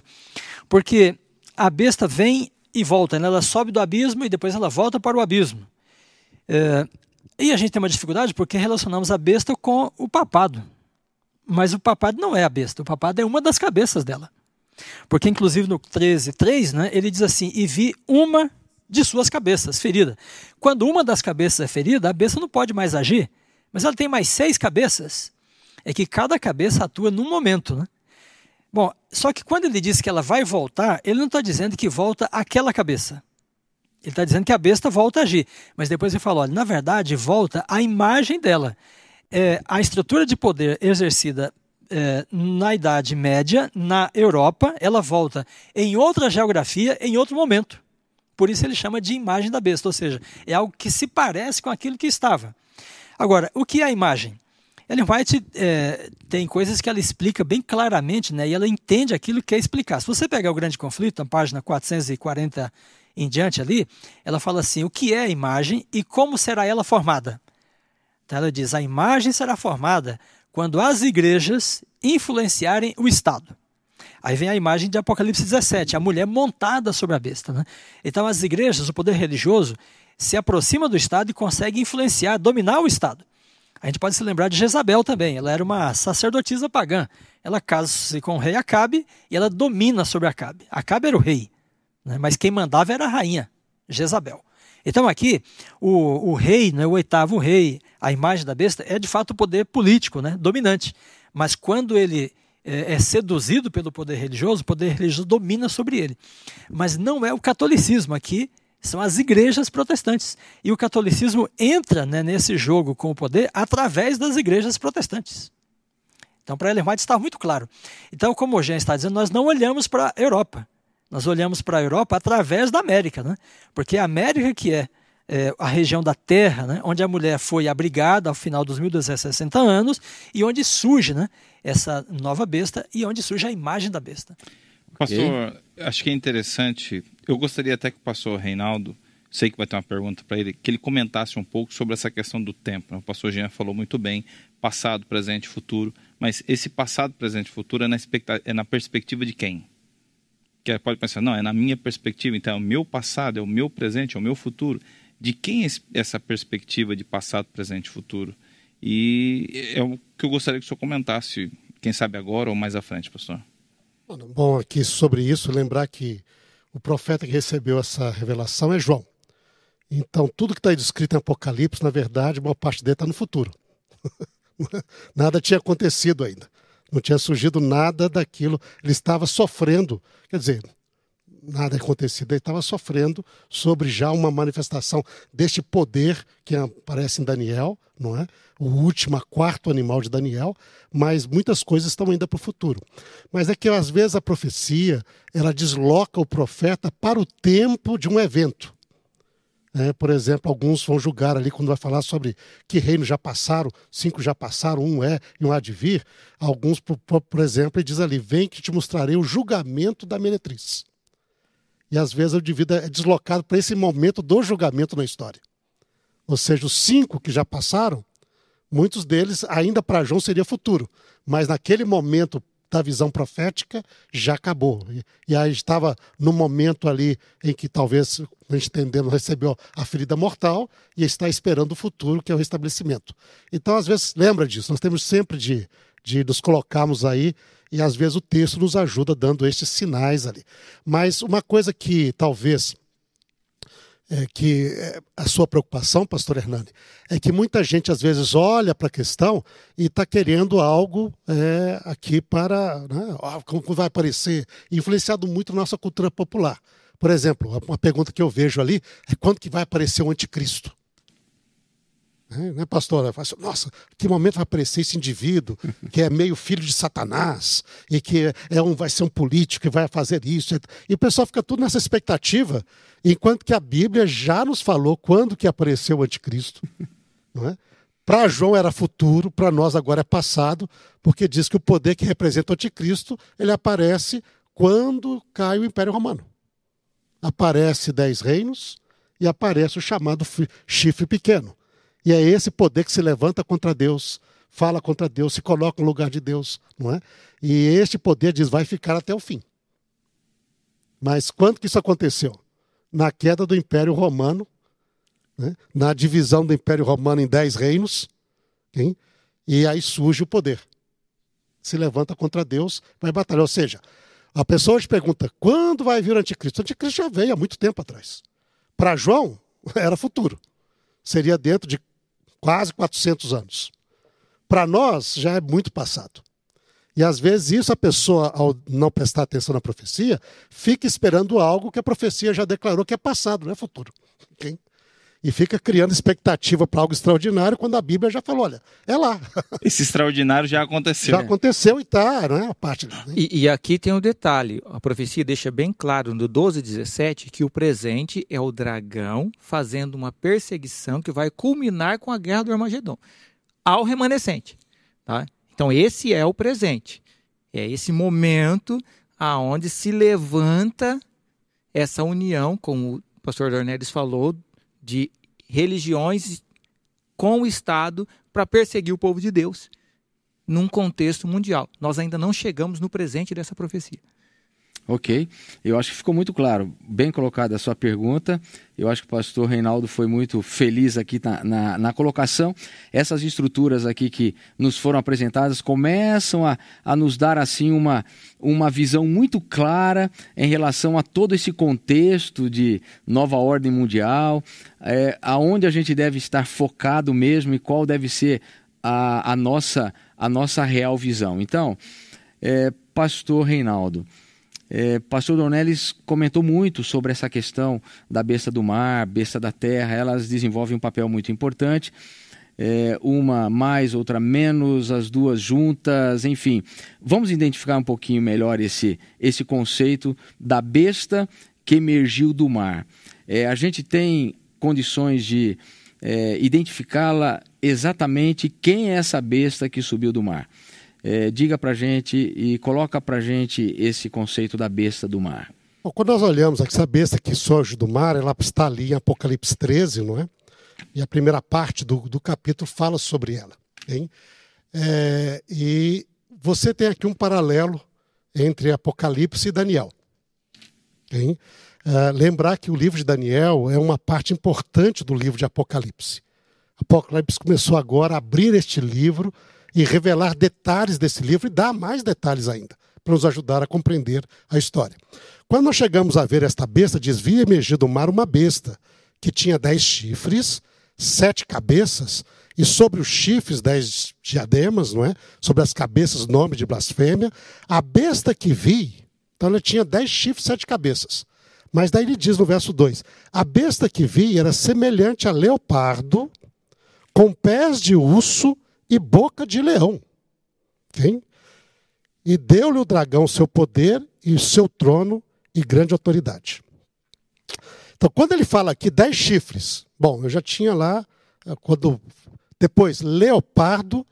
Porque a besta vem e volta, né? ela sobe do abismo e depois ela volta para o abismo. É, e a gente tem uma dificuldade porque relacionamos a besta com o papado. Mas o papado não é a besta, o papado é uma das cabeças dela. Porque, inclusive, no 13, 3, né, ele diz assim: E vi uma de suas cabeças ferida. Quando uma das cabeças é ferida, a besta não pode mais agir, mas ela tem mais seis cabeças. É que cada cabeça atua num momento. Né? Bom, só que quando ele diz que ela vai voltar, ele não está dizendo que volta aquela cabeça. Ele está dizendo que a besta volta a agir. Mas depois ele fala: olha, na verdade, volta a imagem dela. É, a estrutura de poder exercida é, na Idade Média, na Europa, ela volta em outra geografia, em outro momento. Por isso ele chama de imagem da besta, ou seja, é algo que se parece com aquilo que estava. Agora, o que é a imagem? Ellen White é, tem coisas que ela explica bem claramente, né, e ela entende aquilo que quer explicar. Se você pegar o Grande Conflito, na página 440 em diante ali, ela fala assim: o que é a imagem e como será ela formada? Ela diz: a imagem será formada quando as igrejas influenciarem o Estado. Aí vem a imagem de Apocalipse 17, a mulher montada sobre a besta. Né? Então as igrejas, o poder religioso, se aproxima do Estado e consegue influenciar, dominar o Estado. A gente pode se lembrar de Jezabel também. Ela era uma sacerdotisa pagã. Ela casa-se com o rei Acabe e ela domina sobre Acabe. Acabe era o rei, né? mas quem mandava era a rainha, Jezabel. Então aqui, o, o rei, né, o oitavo rei, a imagem da besta, é de fato o poder político, né, dominante. Mas quando ele é, é seduzido pelo poder religioso, o poder religioso domina sobre ele. Mas não é o catolicismo aqui são as igrejas protestantes. E o catolicismo entra né, nesse jogo com o poder através das igrejas protestantes. Então, para Ellen White está muito claro. Então, como o Jean está dizendo, nós não olhamos para a Europa. Nós olhamos para a Europa através da América, né? porque a América que é, é, a região da Terra, né? onde a mulher foi abrigada ao final dos 1260 anos e onde surge né? essa nova besta e onde surge a imagem da besta. Pastor, acho que é interessante. Eu gostaria até que o pastor Reinaldo, sei que vai ter uma pergunta para ele, que ele comentasse um pouco sobre essa questão do tempo. O pastor Jean falou muito bem, passado, presente e futuro, mas esse passado, presente e futuro é na, é na perspectiva de quem? Que é, pode pensar, não, é na minha perspectiva, então é o meu passado, é o meu presente, é o meu futuro. De quem é essa perspectiva de passado, presente e futuro? E é o que eu gostaria que o senhor comentasse, quem sabe agora ou mais à frente, pastor. Bom, aqui sobre isso, lembrar que o profeta que recebeu essa revelação é João. Então, tudo que está descrito em Apocalipse, na verdade, boa parte dele está no futuro. *laughs* nada tinha acontecido ainda. Não tinha surgido nada daquilo. Ele estava sofrendo. Quer dizer, nada acontecido, ele estava sofrendo sobre já uma manifestação deste poder que aparece em Daniel, não é? O último, quarto animal de Daniel, mas muitas coisas estão ainda para o futuro. Mas é que às vezes a profecia ela desloca o profeta para o tempo de um evento. É, por exemplo, alguns vão julgar ali quando vai falar sobre que reinos já passaram, cinco já passaram, um é e um há de vir. Alguns, por, por exemplo, ele diz ali: Vem que te mostrarei o julgamento da meretriz. E às vezes o indivíduo é deslocado para esse momento do julgamento na história. Ou seja, os cinco que já passaram, muitos deles ainda para João seria futuro. Mas naquele momento da visão profética já acabou. E, e aí estava no momento ali em que talvez, gente entendendo, recebeu a ferida mortal e está esperando o futuro, que é o restabelecimento. Então, às vezes, lembra disso, nós temos sempre de, de nos colocarmos aí e às vezes o texto nos ajuda dando estes sinais ali. Mas uma coisa que talvez é, que é, a sua preocupação, pastor Hernani, é que muita gente às vezes olha para a questão e está querendo algo é, aqui para. Né, como vai aparecer? Influenciado muito na nossa cultura popular. Por exemplo, uma pergunta que eu vejo ali é quando que vai aparecer o anticristo? Né, né pastora? Assim, Nossa, que momento vai aparecer esse indivíduo *laughs* que é meio filho de Satanás e que é um, vai ser um político que vai fazer isso. E o pessoal fica tudo nessa expectativa, enquanto que a Bíblia já nos falou quando que apareceu o anticristo. *laughs* Não é? Para João era futuro, para nós agora é passado, porque diz que o poder que representa o anticristo, ele aparece quando cai o Império Romano. Aparece dez reinos e aparece o chamado chifre pequeno. E é esse poder que se levanta contra Deus, fala contra Deus, se coloca no lugar de Deus, não é? E este poder diz vai ficar até o fim. Mas quando que isso aconteceu? Na queda do Império Romano, né? na divisão do Império Romano em dez reinos, hein? e aí surge o poder. Se levanta contra Deus, vai batalhar. Ou seja, a pessoa te pergunta, quando vai vir o anticristo? O anticristo já veio há muito tempo atrás. Para João, *laughs* era futuro. Seria dentro de quase 400 anos. Para nós, já é muito passado. E às vezes isso a pessoa, ao não prestar atenção na profecia, fica esperando algo que a profecia já declarou que é passado, não é futuro. Okay? E fica criando expectativa para algo extraordinário quando a Bíblia já falou: olha, é lá. *laughs* Esse extraordinário já aconteceu. Já aconteceu e está, não é? A parte. Né? E, e, aqui tem um detalhe: a profecia deixa bem claro no 12, 17 que o presente é o dragão fazendo uma perseguição que vai culminar com a guerra do Armagedon ao remanescente. Tá? Então, esse é o presente. É esse momento aonde se levanta essa união, como o pastor Dornelles falou, de religiões com o Estado para perseguir o povo de Deus num contexto mundial. Nós ainda não chegamos no presente dessa profecia. Ok, eu acho que ficou muito claro, bem colocada a sua pergunta. Eu acho que o pastor Reinaldo foi muito feliz aqui na, na, na, colocação. Essas estruturas aqui que nos foram apresentadas começam a, a nos dar assim uma, uma visão muito clara em relação a todo esse contexto de nova ordem mundial, é, aonde a gente deve estar focado mesmo e qual deve ser a, a, nossa, a nossa real visão. Então, é, pastor Reinaldo. É, Pastor Dornelles comentou muito sobre essa questão da besta do mar, besta da terra. Elas desenvolvem um papel muito importante. É, uma mais, outra menos, as duas juntas, enfim. Vamos identificar um pouquinho melhor esse, esse conceito da besta que emergiu do mar. É, a gente tem condições de é, identificá-la exatamente quem é essa besta que subiu do mar. É, diga para gente e coloca para gente esse conceito da besta do mar. Bom, quando nós olhamos essa besta que surge do mar, ela está ali em Apocalipse 13, não é? E a primeira parte do, do capítulo fala sobre ela. Hein? É, e você tem aqui um paralelo entre Apocalipse e Daniel. Hein? É, lembrar que o livro de Daniel é uma parte importante do livro de Apocalipse. Apocalipse começou agora a abrir este livro e revelar detalhes desse livro e dar mais detalhes ainda, para nos ajudar a compreender a história. Quando nós chegamos a ver esta besta, desvia emergir do mar uma besta, que tinha dez chifres, sete cabeças, e sobre os chifres dez diademas, não é? Sobre as cabeças, nome de blasfêmia. A besta que vi, então ela tinha dez chifres, sete cabeças. Mas daí ele diz no verso 2: A besta que vi era semelhante a leopardo, com pés de urso e boca de leão. Okay? E deu-lhe o dragão seu poder e seu trono e grande autoridade. Então, quando ele fala aqui dez chifres, bom, eu já tinha lá, eh, quando depois, leopardo,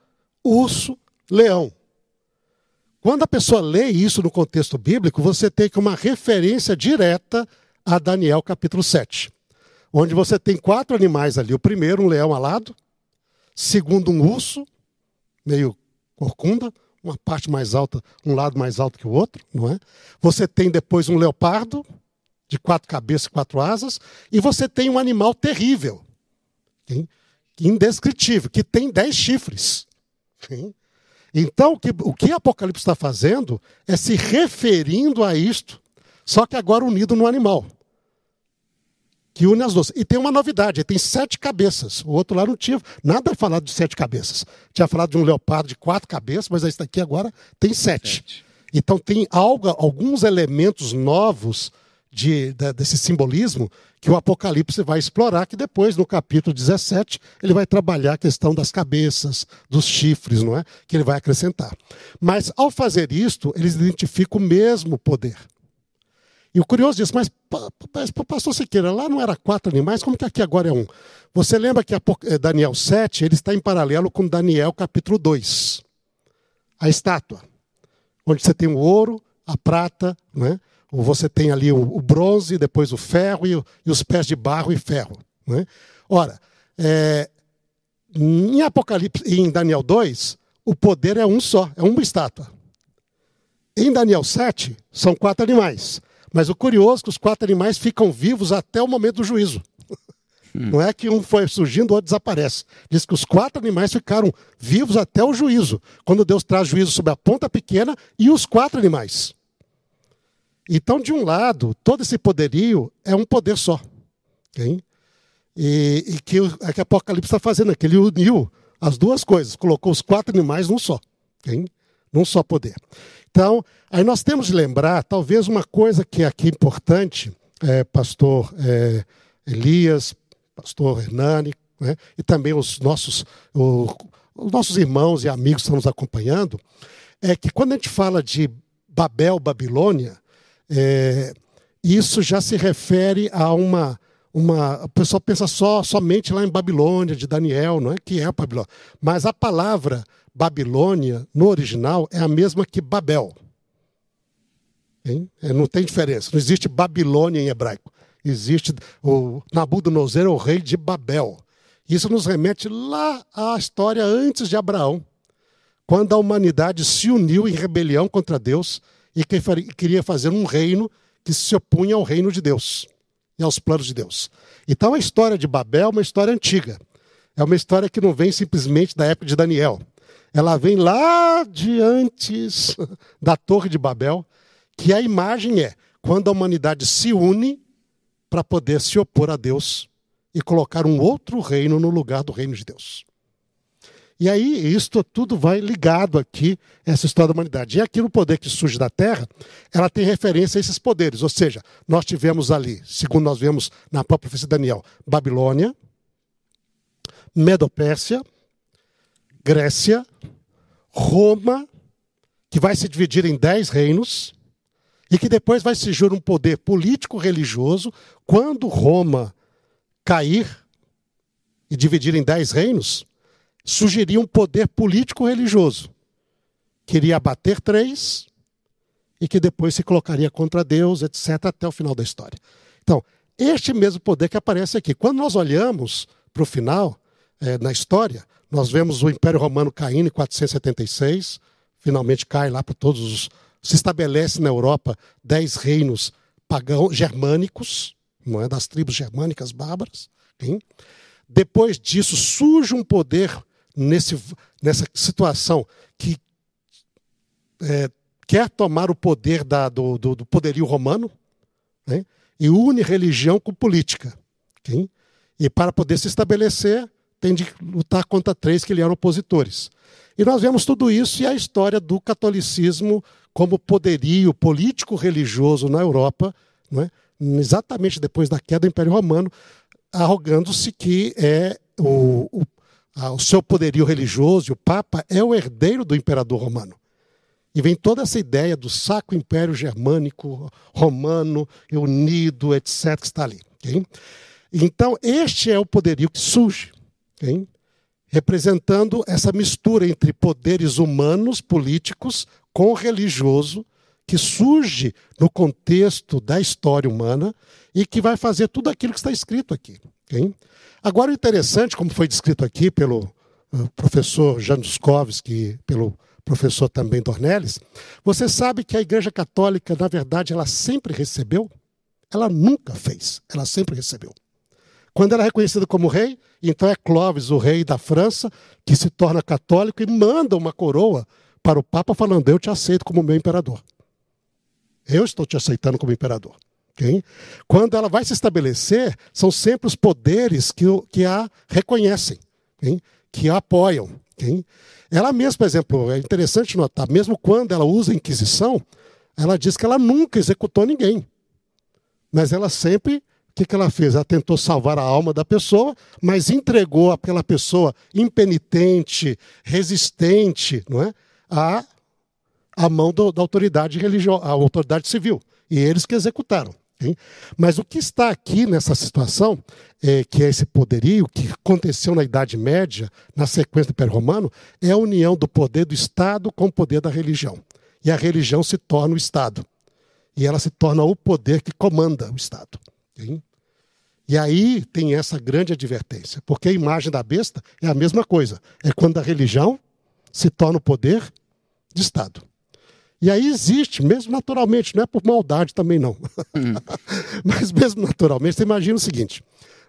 urso, leão. Quando a pessoa lê isso no contexto bíblico, você tem uma referência direta a Daniel capítulo 7, onde você tem quatro animais ali. O primeiro, um leão alado, segundo um urso, meio corcunda, uma parte mais alta, um lado mais alto que o outro, não é? Você tem depois um leopardo de quatro cabeças e quatro asas, e você tem um animal terrível, indescritível, que tem dez chifres. Então, o que, o que Apocalipse está fazendo é se referindo a isto, só que agora unido no animal que une as duas. E tem uma novidade, tem sete cabeças. O outro lá não tinha nada falado de sete cabeças. Tinha falado de um leopardo de quatro cabeças, mas esse daqui agora tem sete. sete. Então tem algo, alguns elementos novos de, de, desse simbolismo que o Apocalipse vai explorar, que depois, no capítulo 17, ele vai trabalhar a questão das cabeças, dos chifres, não é? Que ele vai acrescentar. Mas, ao fazer isto, eles identificam o mesmo poder. E o curioso disso, mas, mas pastor Siqueira, lá não era quatro animais, como que aqui agora é um? Você lembra que eh, Daniel 7, ele está em paralelo com Daniel capítulo 2. A estátua, onde você tem o ouro, a prata, né? você tem ali o, o bronze, depois o ferro e, e, os pés de barro e ferro. Né? Ora, é, em Apocalipse, em Daniel 2, o poder é um só, é uma estátua. Em Daniel 7, são quatro animais. Mas o curioso é que os quatro animais ficam vivos até o momento do juízo. Hum. Não é que um foi surgindo, o outro desaparece. Diz que os quatro animais ficaram vivos até o juízo, quando Deus traz juízo sobre a ponta pequena e os quatro animais. Então, de um lado, todo esse poderio é um poder só. Okay? E, e, que, é que Apocalipse está fazendo aqui. Ele uniu as duas coisas, colocou os quatro animais num só. Okay? Num só poder. Então, aí nós temos de lembrar, talvez uma coisa que é aqui importante, é, pastor é, Elias, pastor Hernani, né, e também os nossos, o, os nossos irmãos e amigos que estão nos acompanhando, é que quando a gente fala de Babel, Babilônia, é, isso já se refere a uma uma, o pessoal pensa só somente lá em Babilônia, de Daniel, não é que é Babilônia. Mas a palavra Babilônia, no original, é a mesma que Babel. É, não tem diferença. Não existe Babilônia em hebraico. Existe o Nabucodonosor, o rei de Babel. Isso nos remete lá à história antes de Abraão, quando a humanidade se uniu em rebelião contra Deus e queria fazer um reino que se opunha ao reino de Deus e aos planos de Deus. Então a história de Babel é uma história antiga. É uma história que não vem simplesmente da época de Daniel. Ela vem lá de antes da Torre de Babel, que a imagem é quando a humanidade se une para poder se opor a Deus e colocar um outro reino no lugar do reino de Deus. E aí, isto tudo vai ligado aqui, essa história da humanidade. E aqui no poder que surge da Terra, ela tem referência a esses poderes. Ou seja, nós tivemos ali, segundo nós vemos na própria profecia de Daniel, Babilônia, Medopérsia, Grécia, Roma, que vai se dividir em dez reinos, e que depois vai surgir um poder político-religioso. Quando Roma cair e dividir em dez reinos, surgiria um poder político-religioso. Queria abater três e que depois se colocaria contra Deus, etc., até o final da história. Então, este mesmo poder que aparece aqui. Quando nós olhamos para o final, é, na história, nós vemos o Império Romano caindo em 476, finalmente cai lá para todos os. Se estabelece na Europa dez reinos pagãos germânicos, não é? das tribos germânicas bárbaras. Hein? Depois disso surge um poder nesse, nessa situação que é, quer tomar o poder da, do, do, do, poderio romano né? e une religião com política. Okay? E para poder se estabelecer, tem de lutar contra três que lhe eram opositores. E nós vemos tudo isso e a história do catolicismo como poderio político-religioso na Europa, é? exatamente depois da queda do Império Romano, arrogando-se que é o, o ah, o seu poderio religioso, o Papa é o herdeiro do imperador romano. E vem toda essa ideia do saco império germânico, romano, unido, etc., que está ali. Okay? Então, este é o poderio que surge, okay? representando essa mistura entre poderes humanos, políticos, com religioso, que surge no contexto da história humana e que vai fazer tudo aquilo que está escrito aqui. Okay? Agora, o interessante, como foi descrito aqui pelo uh, professor Januskowski, pelo professor também Dornelles, você sabe que a Igreja Católica, na verdade, ela sempre recebeu? Ela nunca fez, ela sempre recebeu. Quando ela é reconhecida como rei, então é Clovis, o rei da França, que se torna católico e manda uma coroa para o Papa falando: Eu te aceito como meu imperador. Eu estou te aceitando como imperador. Okay? Quando ela vai se estabelecer, são sempre os poderes que, que a reconhecem, okay? que a apoiam. Okay? Ela mesma, por exemplo, é interessante notar, mesmo quando ela usa a Inquisição, ela diz que ela nunca executou ninguém. Mas ela sempre que, que ela fez? Ela tentou salvar a alma da pessoa, mas entregou aquela pessoa impenitente, resistente, não é? a mão do, da autoridade religiosa, a autoridade civil. E eles que executaram. Hein? Mas o que está aqui nessa situação, é, que é esse poderio, que aconteceu na Idade Média, na sequência do Império Romano, é a união do poder do Estado com o poder da religião. E a religião se torna o Estado. E ela se torna o poder que comanda o Estado. Hein? E aí tem essa grande advertência, porque a imagem da besta é a mesma coisa. É quando a religião se torna o poder de Estado. E aí existe, mesmo naturalmente, não é por maldade também não. Hum. *laughs* Mas mesmo naturalmente, você imagina o seguinte: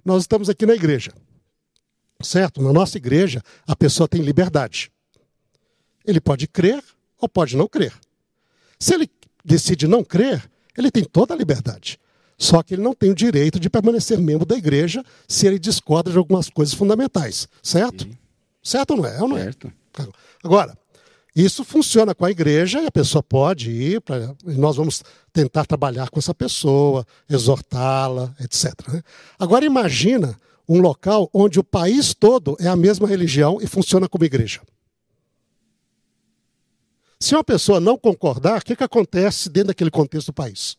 nós estamos aqui na igreja. Certo? Na nossa igreja, a pessoa tem liberdade. Ele pode crer ou pode não crer. Se ele decide não crer, ele tem toda a liberdade. Só que ele não tem o direito de permanecer membro da igreja se ele discorda de algumas coisas fundamentais. Certo? Sim. Certo ou não é? Ou não é? certo. É? Agora, isso funciona com a igreja e a pessoa pode ir, pra, nós vamos tentar trabalhar com essa pessoa, exortá-la, etc. Né? Agora imagina um local onde o país todo é a mesma religião e funciona como igreja. Se uma pessoa não concordar, o que, que acontece dentro daquele contexto do país?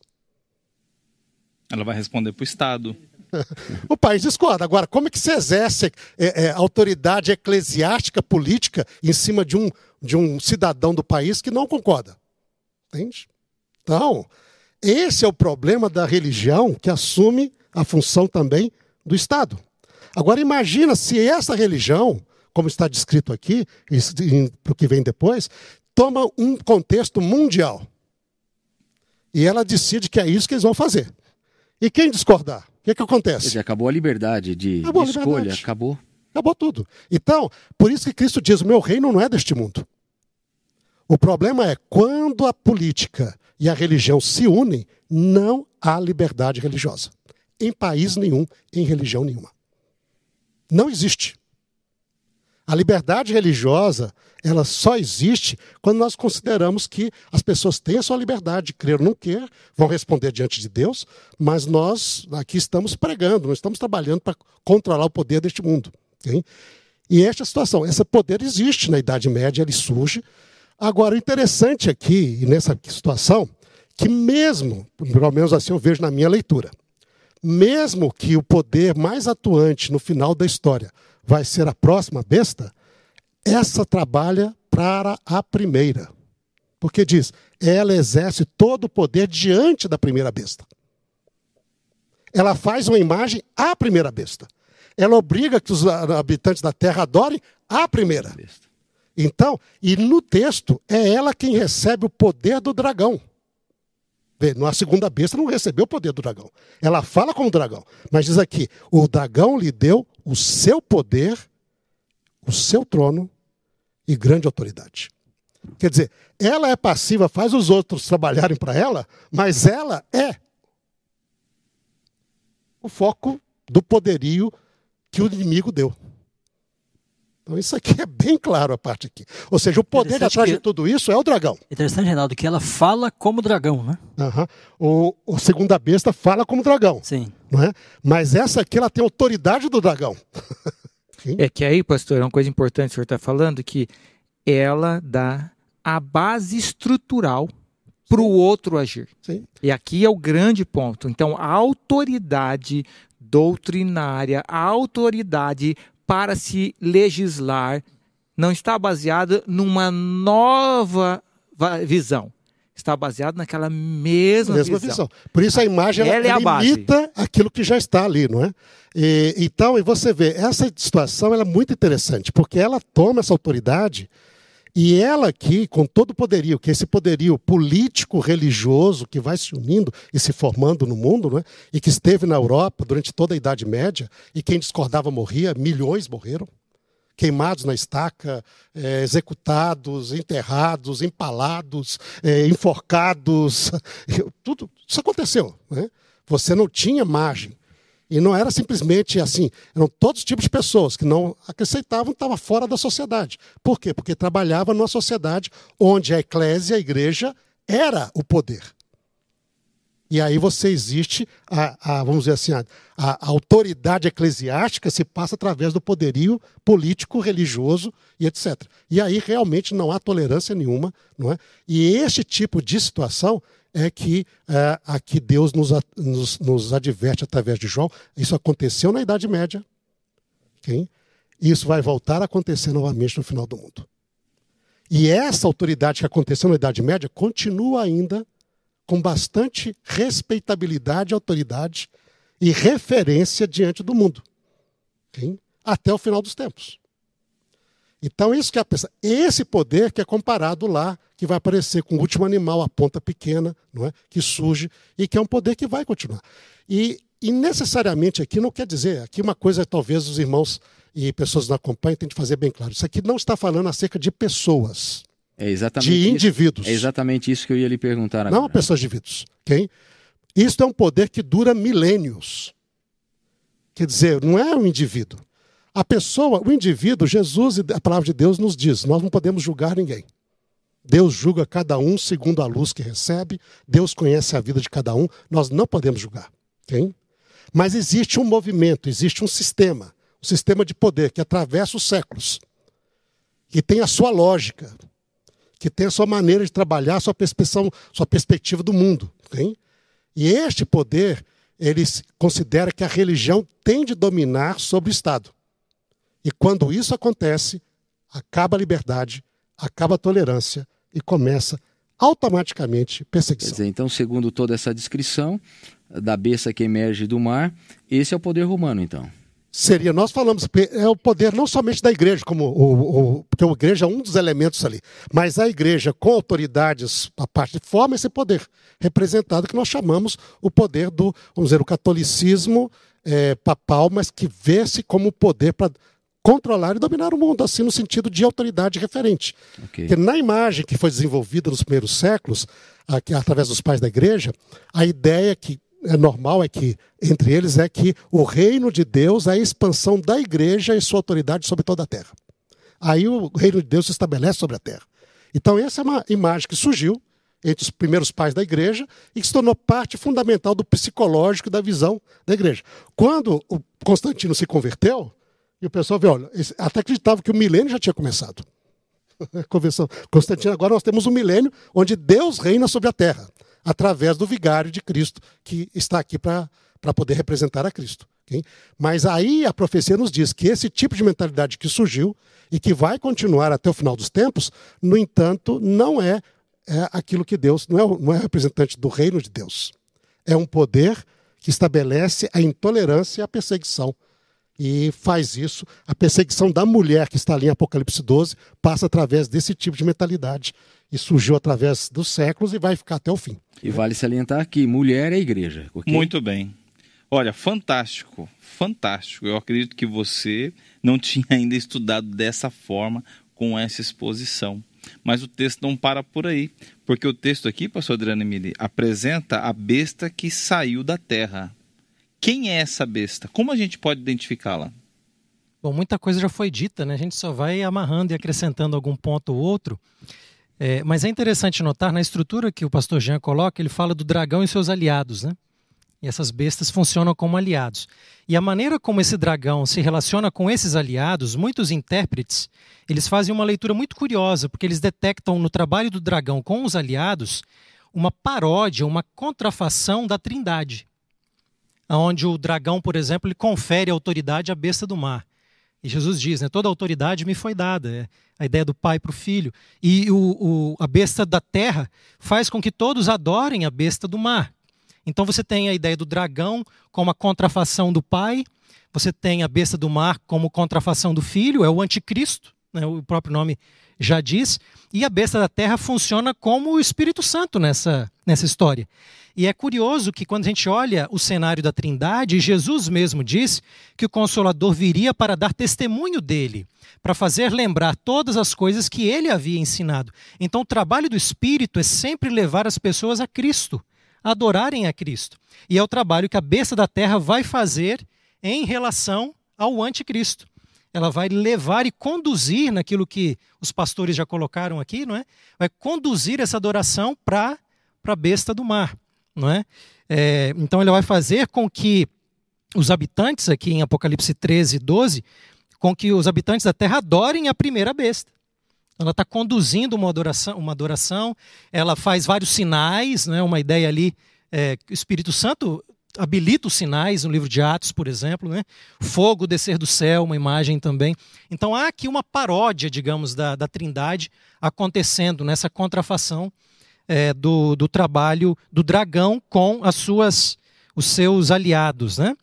Ela vai responder para o Estado. *laughs* o país discorda. Agora, como é que se exerce é, é, autoridade eclesiástica, política, em cima de um, de um cidadão do país que não concorda? Entende? Então, esse é o problema da religião que assume a função também do Estado. Agora, imagina se essa religião, como está descrito aqui, para o que vem depois, toma um contexto mundial. E ela decide que é isso que eles vão fazer. E quem discordar? O que, que acontece? Dizer, acabou a liberdade de, acabou de a liberdade. escolha, acabou. Acabou tudo. Então, por isso que Cristo diz: o meu reino não é deste mundo. O problema é quando a política e a religião se unem, não há liberdade religiosa. Em país nenhum, em religião nenhuma. Não existe. A liberdade religiosa, ela só existe quando nós consideramos que as pessoas têm a sua liberdade de crer ou não quer, vão responder diante de Deus, mas nós aqui estamos pregando, nós estamos trabalhando para controlar o poder deste mundo. Okay? E esta situação, esse poder existe na Idade Média, ele surge. Agora, o interessante aqui, nessa situação, que mesmo, pelo menos assim eu vejo na minha leitura, mesmo que o poder mais atuante no final da história vai ser a próxima besta, essa trabalha para a primeira. Porque diz, ela exerce todo o poder diante da primeira besta. Ela faz uma imagem à primeira besta. Ela obriga que os habitantes da terra adorem a primeira. Então, e no texto, é ela quem recebe o poder do dragão. Na segunda besta não recebeu o poder do dragão. Ela fala como dragão. Mas diz aqui: o dragão lhe deu o seu poder, o seu trono e grande autoridade. Quer dizer, ela é passiva, faz os outros trabalharem para ela, mas ela é o foco do poderio que o inimigo deu. Então isso aqui é bem claro a parte aqui. Ou seja, o poder atrás que... de tudo isso é o dragão. Interessante, Reinaldo, que ela fala como dragão, né? Uhum. O, o segunda besta fala como dragão. Sim. Não é? Mas essa aqui ela tem autoridade do dragão. *laughs* é que aí, pastor, é uma coisa importante que o senhor está falando, que ela dá a base estrutural para o outro agir. Sim. E aqui é o grande ponto. Então, a autoridade doutrinária, a autoridade para se legislar não está baseada numa nova visão. Está baseado naquela mesma, mesma visão. visão. Por isso a imagem ela, ela é imita aquilo que já está ali, não é? E, então, e você vê, essa situação é muito interessante, porque ela toma essa autoridade E ela aqui, com todo o poderio, que é esse poderio político, religioso, que vai se unindo e se formando no mundo, né? e que esteve na Europa durante toda a Idade Média, e quem discordava morria, milhões morreram, queimados na estaca, é, executados, enterrados, empalados, é, enforcados, *laughs* tudo isso aconteceu. Né? Você não tinha margem e não era simplesmente assim, eram todos os tipos de pessoas que não acrescentavam, estavam fora da sociedade. Por quê? Porque trabalhava numa sociedade onde a eclésia, a igreja, era o poder. E aí você existe, a, a vamos dizer assim, a, a, autoridade eclesiástica se passa através do poderio político, religioso e etc. E aí realmente não há tolerância nenhuma. Não é? E este tipo de situação é que é, aqui Deus nos, nos, nos, adverte através de João. Isso aconteceu na Idade Média. Okay? Isso vai voltar a acontecer novamente no final do mundo. E essa autoridade que aconteceu na Idade Média continua ainda com bastante respeitabilidade, autoridade e referência diante do mundo. Okay? Até o final dos tempos. Então, isso que é a pessoa, esse poder que é comparado lá, que vai aparecer com o último animal, a ponta pequena, não é? que surge, e que é um poder que vai continuar. E, e necessariamente aqui não quer dizer, aqui uma coisa talvez os irmãos e pessoas que acompanham têm de fazer bem claro. Isso aqui não está falando acerca de pessoas. É exatamente de indivíduos. Isso, é exatamente isso que eu ia lhe perguntar agora. Não pessoas de indivíduos. Okay? Isso é um poder que dura milênios. Quer dizer, não é um indivíduo. A pessoa, o indivíduo, Jesus a palavra de Deus nos diz: nós não podemos julgar ninguém. Deus julga cada um segundo a luz que recebe, Deus conhece a vida de cada um, nós não podemos julgar. Okay? Mas existe um movimento, existe um sistema, um sistema de poder que atravessa os séculos, que tem a sua lógica, que tem a sua maneira de trabalhar, sua perspectiva, sua perspectiva do mundo. Okay? E este poder, ele considera que a religião tem de dominar sobre o Estado. E quando isso acontece, acaba a liberdade, acaba a tolerância e começa automaticamente perseguição. Dizer, então, segundo toda essa descrição da besta que emerge do mar, esse é o poder romano, então. Seria, nós falamos, é o poder não somente da igreja, como o, o, porque a igreja é um dos elementos ali, mas a igreja com autoridades, a parte forma esse poder representado que nós chamamos o poder do, vamos dizer, o catolicismo é, papal, mas que vê-se como poder para controlar e dominar o mundo, assim no sentido de autoridade referente. Okay. Porque na imagem que foi desenvolvida nos primeiros séculos, aqui, através dos pais da igreja, a ideia que é normal é que entre eles é que o reino de Deus é a expansão da igreja e sua autoridade sobre toda a terra. Aí o reino de Deus se estabelece sobre a terra. Então essa é uma imagem que surgiu entre os primeiros pais da igreja e que se tornou parte fundamental do psicológico e da visão da igreja. Quando o Constantino se converteu, e o pessoal vê, olha, até acreditava que o milênio já tinha começado. *laughs* Convenção Constantino, agora nós temos um milênio onde Deus reina sobre a terra, através do vigário de Cristo, que está aqui para poder representar a Cristo. Okay? Mas aí a profecia nos diz que esse tipo de mentalidade que surgiu e que vai continuar até o final dos tempos, no entanto, não é, é aquilo que Deus, não é, não é representante do reino de Deus. É um poder que estabelece a intolerância e a perseguição e faz isso. A perseguição da mulher, que está ali em Apocalipse 12, passa através desse tipo de mentalidade. E surgiu através dos séculos e vai ficar até o fim. E vale salientar que mulher é igreja. Okay? Muito bem. Olha, fantástico, fantástico. Eu acredito que você não *laughs* tinha ainda estudado dessa forma, com essa exposição. Mas o texto não para por aí, porque o texto aqui, pastor Adriano Emili, apresenta a besta que saiu da terra. Quem é essa besta? Como a gente pode identificá-la? Bom, muita coisa já foi dita, né? A gente só vai amarrando e acrescentando algum ponto ou outro. É, mas é interessante notar, na estrutura que o pastor Jean coloca, ele fala do dragão e seus aliados, né? E essas bestas funcionam como aliados. E a maneira como esse dragão se relaciona com esses aliados, muitos intérpretes, eles fazem uma leitura muito curiosa, porque eles detectam no trabalho do dragão com os aliados uma paródia, uma contrafação da trindade onde o dragão, por exemplo, ele confere autoridade à besta do mar. E Jesus diz, né, toda autoridade me foi dada, é a ideia do pai para o filho. E o, o, a besta da terra faz com que todos adorem a besta do mar. Então você tem a ideia do dragão como a contrafação do pai, você tem a besta do mar como contrafação do filho, é o anticristo, né, o próprio nome já diz, e a besta da terra funciona como o Espírito Santo nessa, nessa história. E é curioso que quando a gente olha o cenário da Trindade, Jesus mesmo diz que o Consolador viria para dar testemunho dele, para fazer lembrar todas as coisas que ele havia ensinado. Então, o trabalho do Espírito é sempre levar as pessoas a Cristo, a adorarem a Cristo. E é o trabalho que a besta da terra vai fazer em relação ao anticristo. Ela vai levar e conduzir naquilo que os pastores já colocaram aqui, não é? Vai conduzir essa adoração para a besta do mar não é? é? Então ele vai fazer com que os habitantes, aqui em Apocalipse 13, 12, com que os habitantes da terra adorem a primeira besta. Ela está conduzindo uma adoração, uma adoração, ela faz vários sinais, né? uma ideia ali, é, o Espírito Santo habilita os sinais no livro de Atos, por exemplo, né? fogo descer do céu, uma imagem também. Então há aqui uma paródia, digamos, da, da Trindade acontecendo nessa contrafação é, do, do trabalho do dragão com as suas, os seus aliados. Né?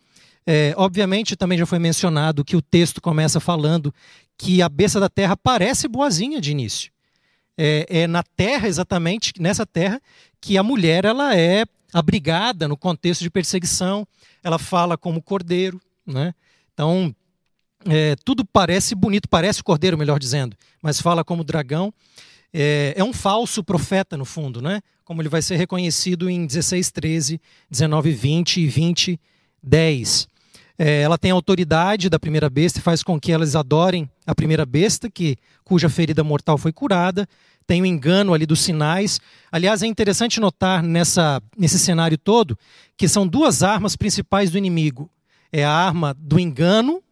É, obviamente, também já foi mencionado que o texto começa falando que a besta da terra parece boazinha de início. É, é, na terra, exatamente, nessa terra, que a mulher ela é abrigada no contexto de perseguição, ela fala como cordeiro. Né? Então, é, tudo parece bonito, parece cordeiro, melhor dizendo, mas fala como dragão é, é, um falso profeta, no fundo, né? como ele vai ser reconhecido em 16, 13, 19, 20 e 20, 10. É, ela tem a autoridade da primeira besta e faz com que elas adorem a primeira besta, que, cuja ferida mortal foi curada. Tem o engano ali dos sinais. Aliás, é interessante notar nessa, nesse cenário todo que são duas armas principais do inimigo: é a arma do engano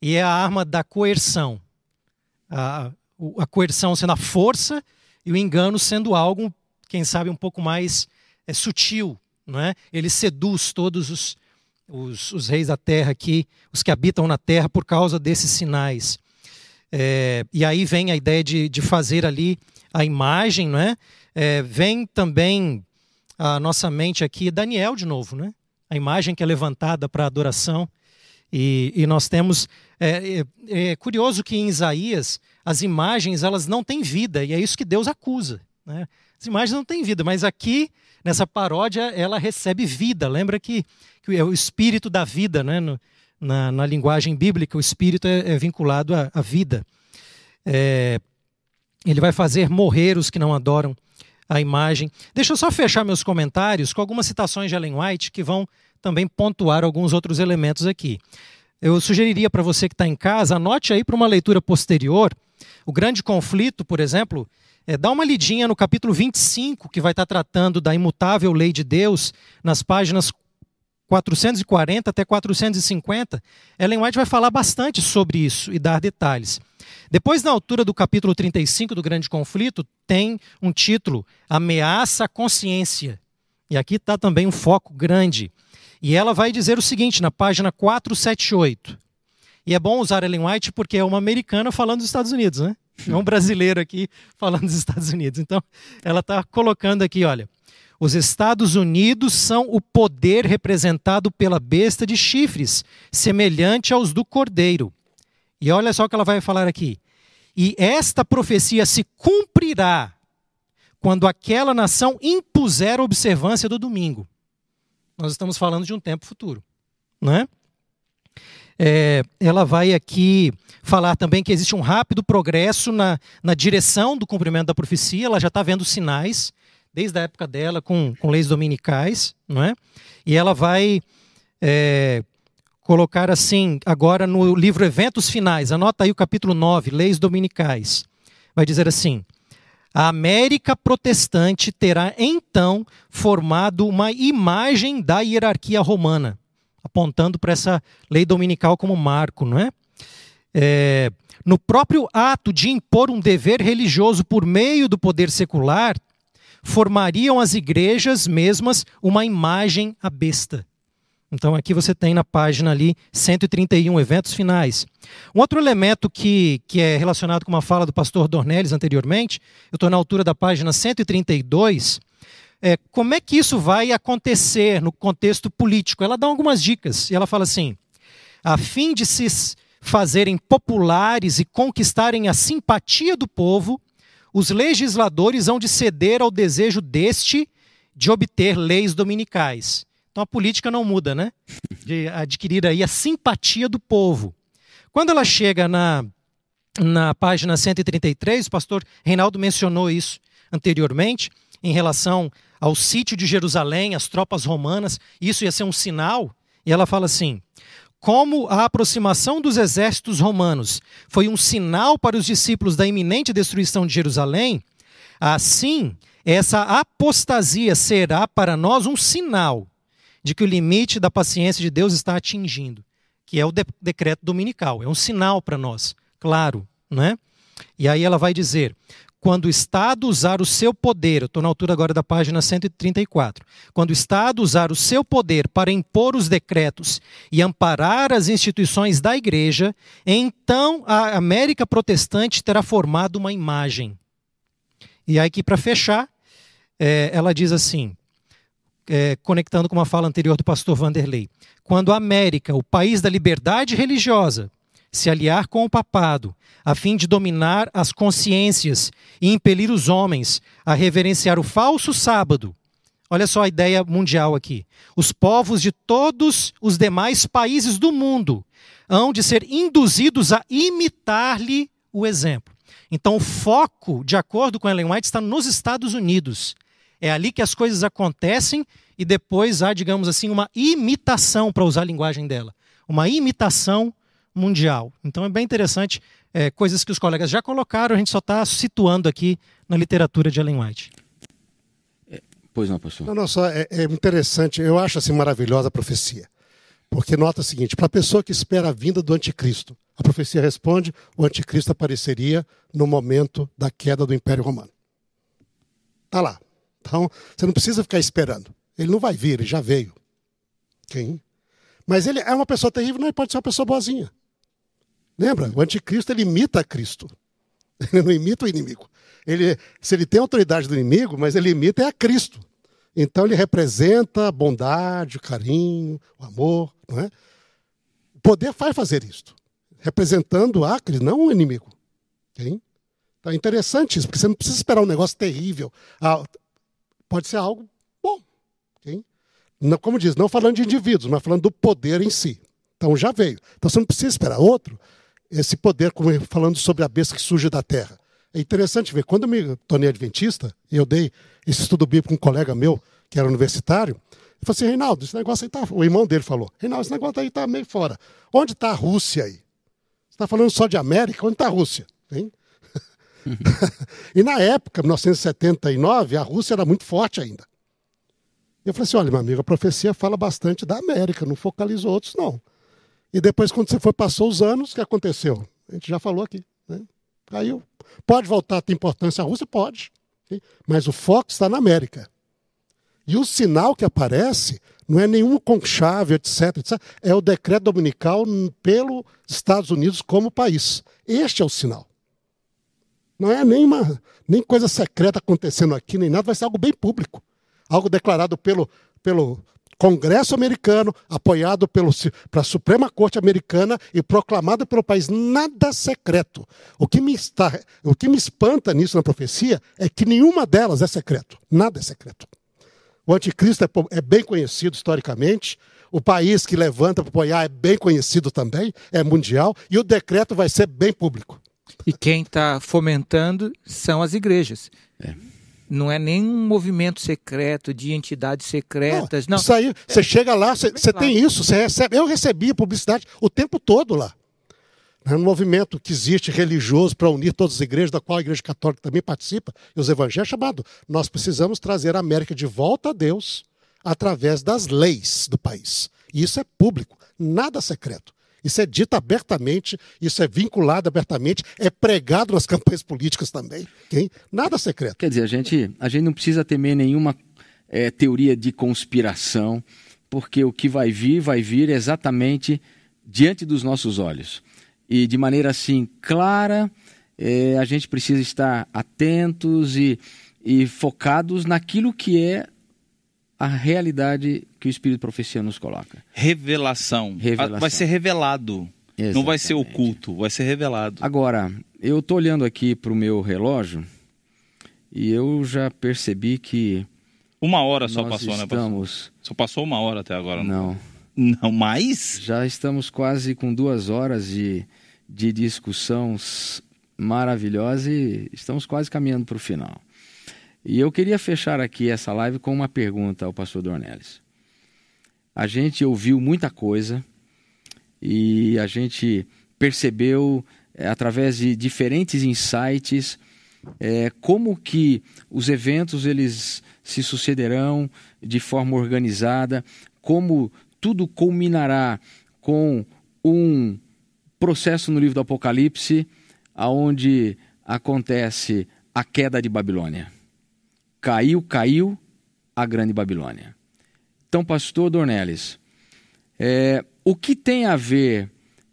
e é a arma da coerção. A, a coerção sendo a força e o engano sendo algo, quem sabe, um pouco mais é, sutil. Não é? Ele seduz todos os, os, os, reis da terra aqui, os que habitam na terra, por causa desses sinais. É, e aí vem a ideia de, de fazer ali a imagem, não é? é? Vem também a nossa mente aqui Daniel de novo, né? A imagem que é levantada para adoração. E, e, nós temos. É, é, é curioso que em Isaías as imagens elas não têm vida, e é isso que Deus acusa. Né? As imagens não têm vida, mas aqui, nessa paródia, ela recebe vida. Lembra que, que é o espírito da vida, né? No, na, na, linguagem bíblica, o espírito é, é vinculado à, à vida. Ele vai fazer morrer os que não adoram a imagem. Deixa eu só fechar meus comentários com algumas citações de Ellen White que vão também pontuar alguns outros elementos aqui. Eu sugeriria para você que está em casa, anote aí para uma leitura posterior o grande conflito, por exemplo, é, dá uma lidinha no capítulo 25, que vai estar tratando da imutável lei de Deus, nas páginas 440 até 450. Ellen White vai falar bastante sobre isso e dar detalhes. Depois, na altura do capítulo 35 do Grande Conflito, tem um título: Ameaça à Consciência. E aqui está também um foco grande. E ela vai dizer o seguinte, na página 478. E é bom usar Ellen White porque é uma americana falando dos Estados Unidos, né? É um brasileiro aqui falando dos Estados Unidos. Então, ela está colocando aqui, olha. Os Estados Unidos são o poder representado pela besta de chifres, semelhante aos do cordeiro. E olha só o que ela vai falar aqui. E esta profecia se cumprirá quando aquela nação impuser a observância do domingo. Nós estamos falando de um tempo futuro, não é? É, ela vai aqui falar também que existe um rápido progresso na, na direção do cumprimento da profecia, ela já está vendo sinais, desde a época dela, com, com leis dominicais, não é? E ela vai é, colocar assim, agora no livro Eventos Finais, anota aí o capítulo 9, Leis Dominicais. Vai dizer assim: a América protestante terá então formado uma imagem da hierarquia romana apontando para essa lei dominical como marco, não é? é? No próprio ato de impor um dever religioso por meio do poder secular, formariam as igrejas mesmas uma imagem à besta. Então aqui você tem na página ali 131 eventos finais. Um outro elemento que, que é relacionado com uma fala do pastor Dornelles anteriormente, eu estou na altura da página 132, é, como é que isso vai acontecer no contexto político? Ela dá algumas dicas e ela fala assim: a fim de se fazerem populares e conquistarem a simpatia do povo, os legisladores hão de ceder ao desejo deste de obter leis dominicais. Então a política não muda, né? De adquirir aí a simpatia do povo. Quando ela chega na, na página 133, o pastor Reinaldo mencionou isso anteriormente, em relação ao sítio de Jerusalém, as tropas romanas, isso ia ser um sinal, e ela fala assim: como a aproximação dos exércitos romanos foi um sinal para os discípulos da iminente destruição de Jerusalém, assim, essa apostasia será para nós um sinal de que o limite da paciência de Deus está atingindo, que é o de decreto dominical. É um sinal para nós, claro, né? E aí ela vai dizer: quando o Estado usar o seu poder, estou na altura agora da página 134, quando o Estado usar o seu poder para impor os decretos e amparar as instituições da Igreja, então a América Protestante terá formado uma imagem. E aí, para fechar, é, ela diz assim, é, conectando com uma fala anterior do pastor Vanderlei: quando a América, o país da liberdade religiosa, se aliar com o papado, a fim de dominar as consciências e impelir os homens a reverenciar o falso sábado. Olha só a ideia mundial aqui. Os povos de todos os demais países do mundo hão de ser induzidos a imitar-lhe o exemplo. Então, o foco, de acordo com Ellen White, está nos Estados Unidos. É ali que as coisas acontecem e depois há, digamos assim, uma imitação, para usar a linguagem dela. Uma imitação mundial. Então é bem interessante, é, coisas que os colegas já colocaram, a gente só está situando aqui na literatura de Ellen White. É, pois não, pastor. Não, não, só é, é interessante, eu acho assim maravilhosa a profecia. Porque nota o seguinte, para a pessoa que espera a vinda do anticristo, a profecia responde, o anticristo apareceria no momento da queda do Império Romano. Está lá. Então, você não precisa ficar esperando. Ele não vai vir, ele já veio. Quem? Mas ele é uma pessoa terrível, não pode ser uma pessoa boazinha. Lembra? O anticristo ele imita Cristo. *laughs* Ele não imita o inimigo. Ele, se ele tem autoridade do inimigo, mas ele imita é a Cristo. Então ele representa a bondade, o carinho, o amor. Não é? O poder faz fazer isto, representando a Cristo, não o inimigo. Okay? Então é interessante isso, porque você não precisa esperar um negócio terrível. Ah, pode ser algo bom. Okay? Não, como diz, não falando de indivíduos, mas falando do poder em si. Então já veio. Então você não precisa esperar outro esse poder, como falando sobre a besta que surge da terra. É interessante ver, quando eu me tornei adventista, e eu dei esse estudo bíblico com um colega meu, que era universitário, ele falou assim, Reinaldo, esse negócio aí tá. O irmão dele falou, Reinaldo, esse negócio aí tá meio fora. Onde está a Rússia aí? Você está falando só de América, onde está a Rússia? Hein? *laughs* *laughs* e na época, 1979, a Rússia era muito forte ainda. Eu falei assim: olha, meu amigo, a profecia fala bastante da América, não focalizou outros, não. E depois, quando você foi, passou os anos, o que aconteceu? A gente já falou aqui. Né? Caiu. Pode voltar a ter importância a Rússia? Pode. Mas o foco está na América. E o sinal que aparece não é nenhum conchável, etc, etc. É o decreto dominical pelos Estados Unidos como país. Este é o sinal. Não é nem, uma, nem coisa secreta acontecendo aqui, nem nada, vai ser algo bem público. Algo declarado pelo, pelo Congresso americano, apoiado pela Suprema Corte americana e proclamado pelo país, nada secreto. O que, me está, o que me espanta nisso na profecia é que nenhuma delas é secreto. Nada é secreto. O anticristo é, é bem conhecido historicamente, o país que levanta para apoiar é bem conhecido também, é mundial, e o decreto vai ser bem público. E quem está fomentando são as igrejas. É não é nenhum movimento secreto de entidades secretas. Não, não. Isso aí, você é, chega lá, você, é tem isso, você recebe. Eu recebia publicidade o tempo todo lá. É um movimento que existe religioso para unir todas as igrejas, da qual a Igreja Católica também participa, e os evangelhos, chamado Nós precisamos trazer a América de volta a Deus através das leis do país. E isso é público, nada secreto. Isso é dito abertamente, isso é vinculado abertamente, é pregado nas *laughs* campanhas políticas também. Hein? Nada secreto. Quer dizer, a gente, a gente não precisa temer nenhuma é, teoria de conspiração, porque o que vai vir, vai vir exatamente diante dos nossos olhos. E de maneira assim clara, é, a gente precisa estar atentos e, e focados naquilo que é a realidade que o Espírito Profecia nos coloca. Revelação. Revelação. Vai ser revelado. Exatamente. Não vai ser oculto, vai ser revelado. Agora, eu estou olhando aqui para o meu relógio e eu já percebi que. Uma hora só passou, né, estamos... né? Só passou uma hora até agora, não? Não, não mais? Já estamos quase com duas horas de, de discussão maravilhosa e estamos quase caminhando para o final. E eu queria fechar aqui essa live com uma pergunta ao pastor Dornelles. A gente ouviu muita coisa e a gente percebeu, é, através de diferentes insights, é, como que os eventos eles se sucederão de forma organizada, como tudo culminará com um processo no livro do Apocalipse, aonde acontece a queda de Babilônia. Caiu, caiu a grande Babilônia. Então, pastor Dornelles, é, o que tem a ver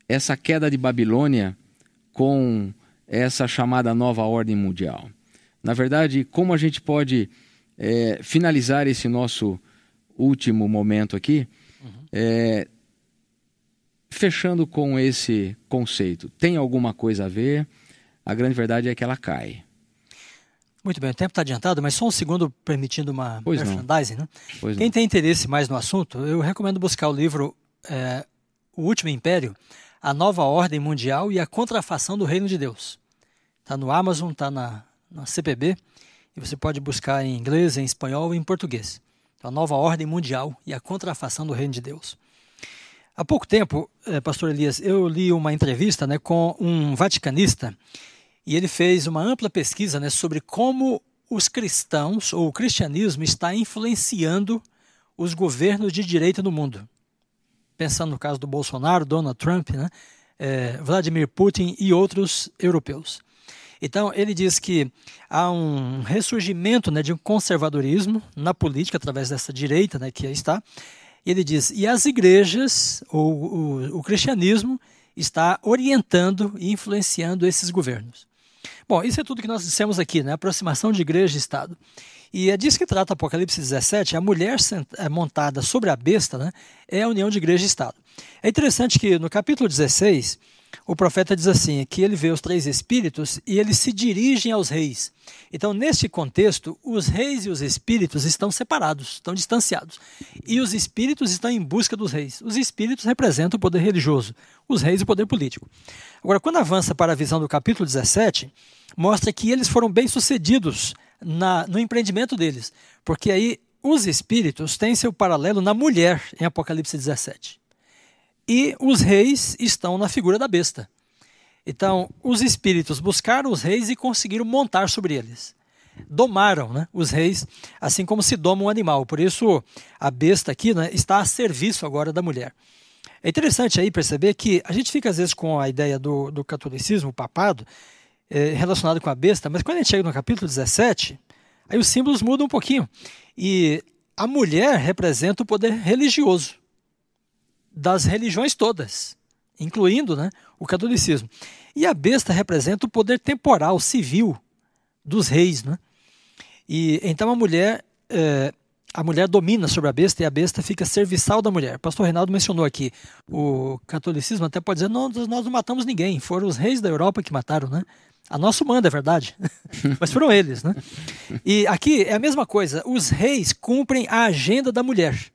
essa queda de Babilônia com essa chamada nova ordem mundial? Na verdade, como a gente pode é, finalizar esse nosso último momento aqui, uhum. é, fechando com esse conceito? Tem alguma coisa a ver? A grande verdade é que ela cai. Muito bem, o tempo está adiantado, mas só um segundo permitindo uma pois merchandising. Né? Pois Quem não. tem interesse mais no assunto, eu recomendo buscar o livro é, O Último Império, A Nova Ordem Mundial e a Contrafação do Reino de Deus. Está no Amazon, está na, na CPB, e você pode buscar em inglês, em espanhol e em português. Então, a Nova Ordem Mundial e a Contrafação do Reino de Deus. Há pouco tempo, eh, pastor Elias, eu li uma entrevista né, com um vaticanista e ele fez uma ampla pesquisa né, sobre como os cristãos ou o cristianismo está influenciando os governos de direita no mundo. Pensando no caso do Bolsonaro, Donald Trump, né, eh, Vladimir Putin e outros europeus. Então, ele diz que há um ressurgimento né, de um conservadorismo na política, através dessa direita né, que aí está, ele diz: e as igrejas, ou o, o cristianismo, está orientando e influenciando esses governos. Bom, isso é tudo que nós dissemos aqui, né? Aproximação de igreja e Estado. E é disso que trata Apocalipse 17, a mulher é montada sobre a besta, né? É a união de igreja e Estado. É interessante que no capítulo 16, o profeta diz assim: que ele vê os três espíritos e eles se dirigem aos reis. Então, neste contexto, os reis e os espíritos estão separados, estão distanciados. E os espíritos estão em busca dos reis. Os espíritos representam o poder religioso, os reis o poder político. Agora, quando avança para a visão do capítulo 17, mostra que eles foram bem-sucedidos no empreendimento deles, porque aí os espíritos têm seu paralelo na mulher em Apocalipse 17 e os reis estão na figura da besta. Então, os espíritos buscaram os reis e conseguiram montar sobre eles. Domaram né, os reis, assim como se doma um animal. Por isso, a besta aqui né, está a serviço agora da mulher. É interessante aí perceber que a gente fica às vezes com a ideia do, do catolicismo, o papado, é, relacionado com a besta, mas quando a gente chega no capítulo 17, aí os símbolos mudam um pouquinho. E a mulher representa o poder religioso das religiões todas, incluindo né, o catolicismo. E a besta representa o poder temporal, civil dos reis. Né? E então a mulher, é, a mulher domina sobre a besta e a besta fica serviçal da mulher. Pastor Reinaldo mencionou aqui, o catolicismo até pode dizer, nós, nós não matamos ninguém, foram os reis da Europa que mataram, né? A nossa manda, é verdade. *laughs* Mas foram eles, né? E aqui é a mesma coisa. Os reis cumprem a agenda da mulher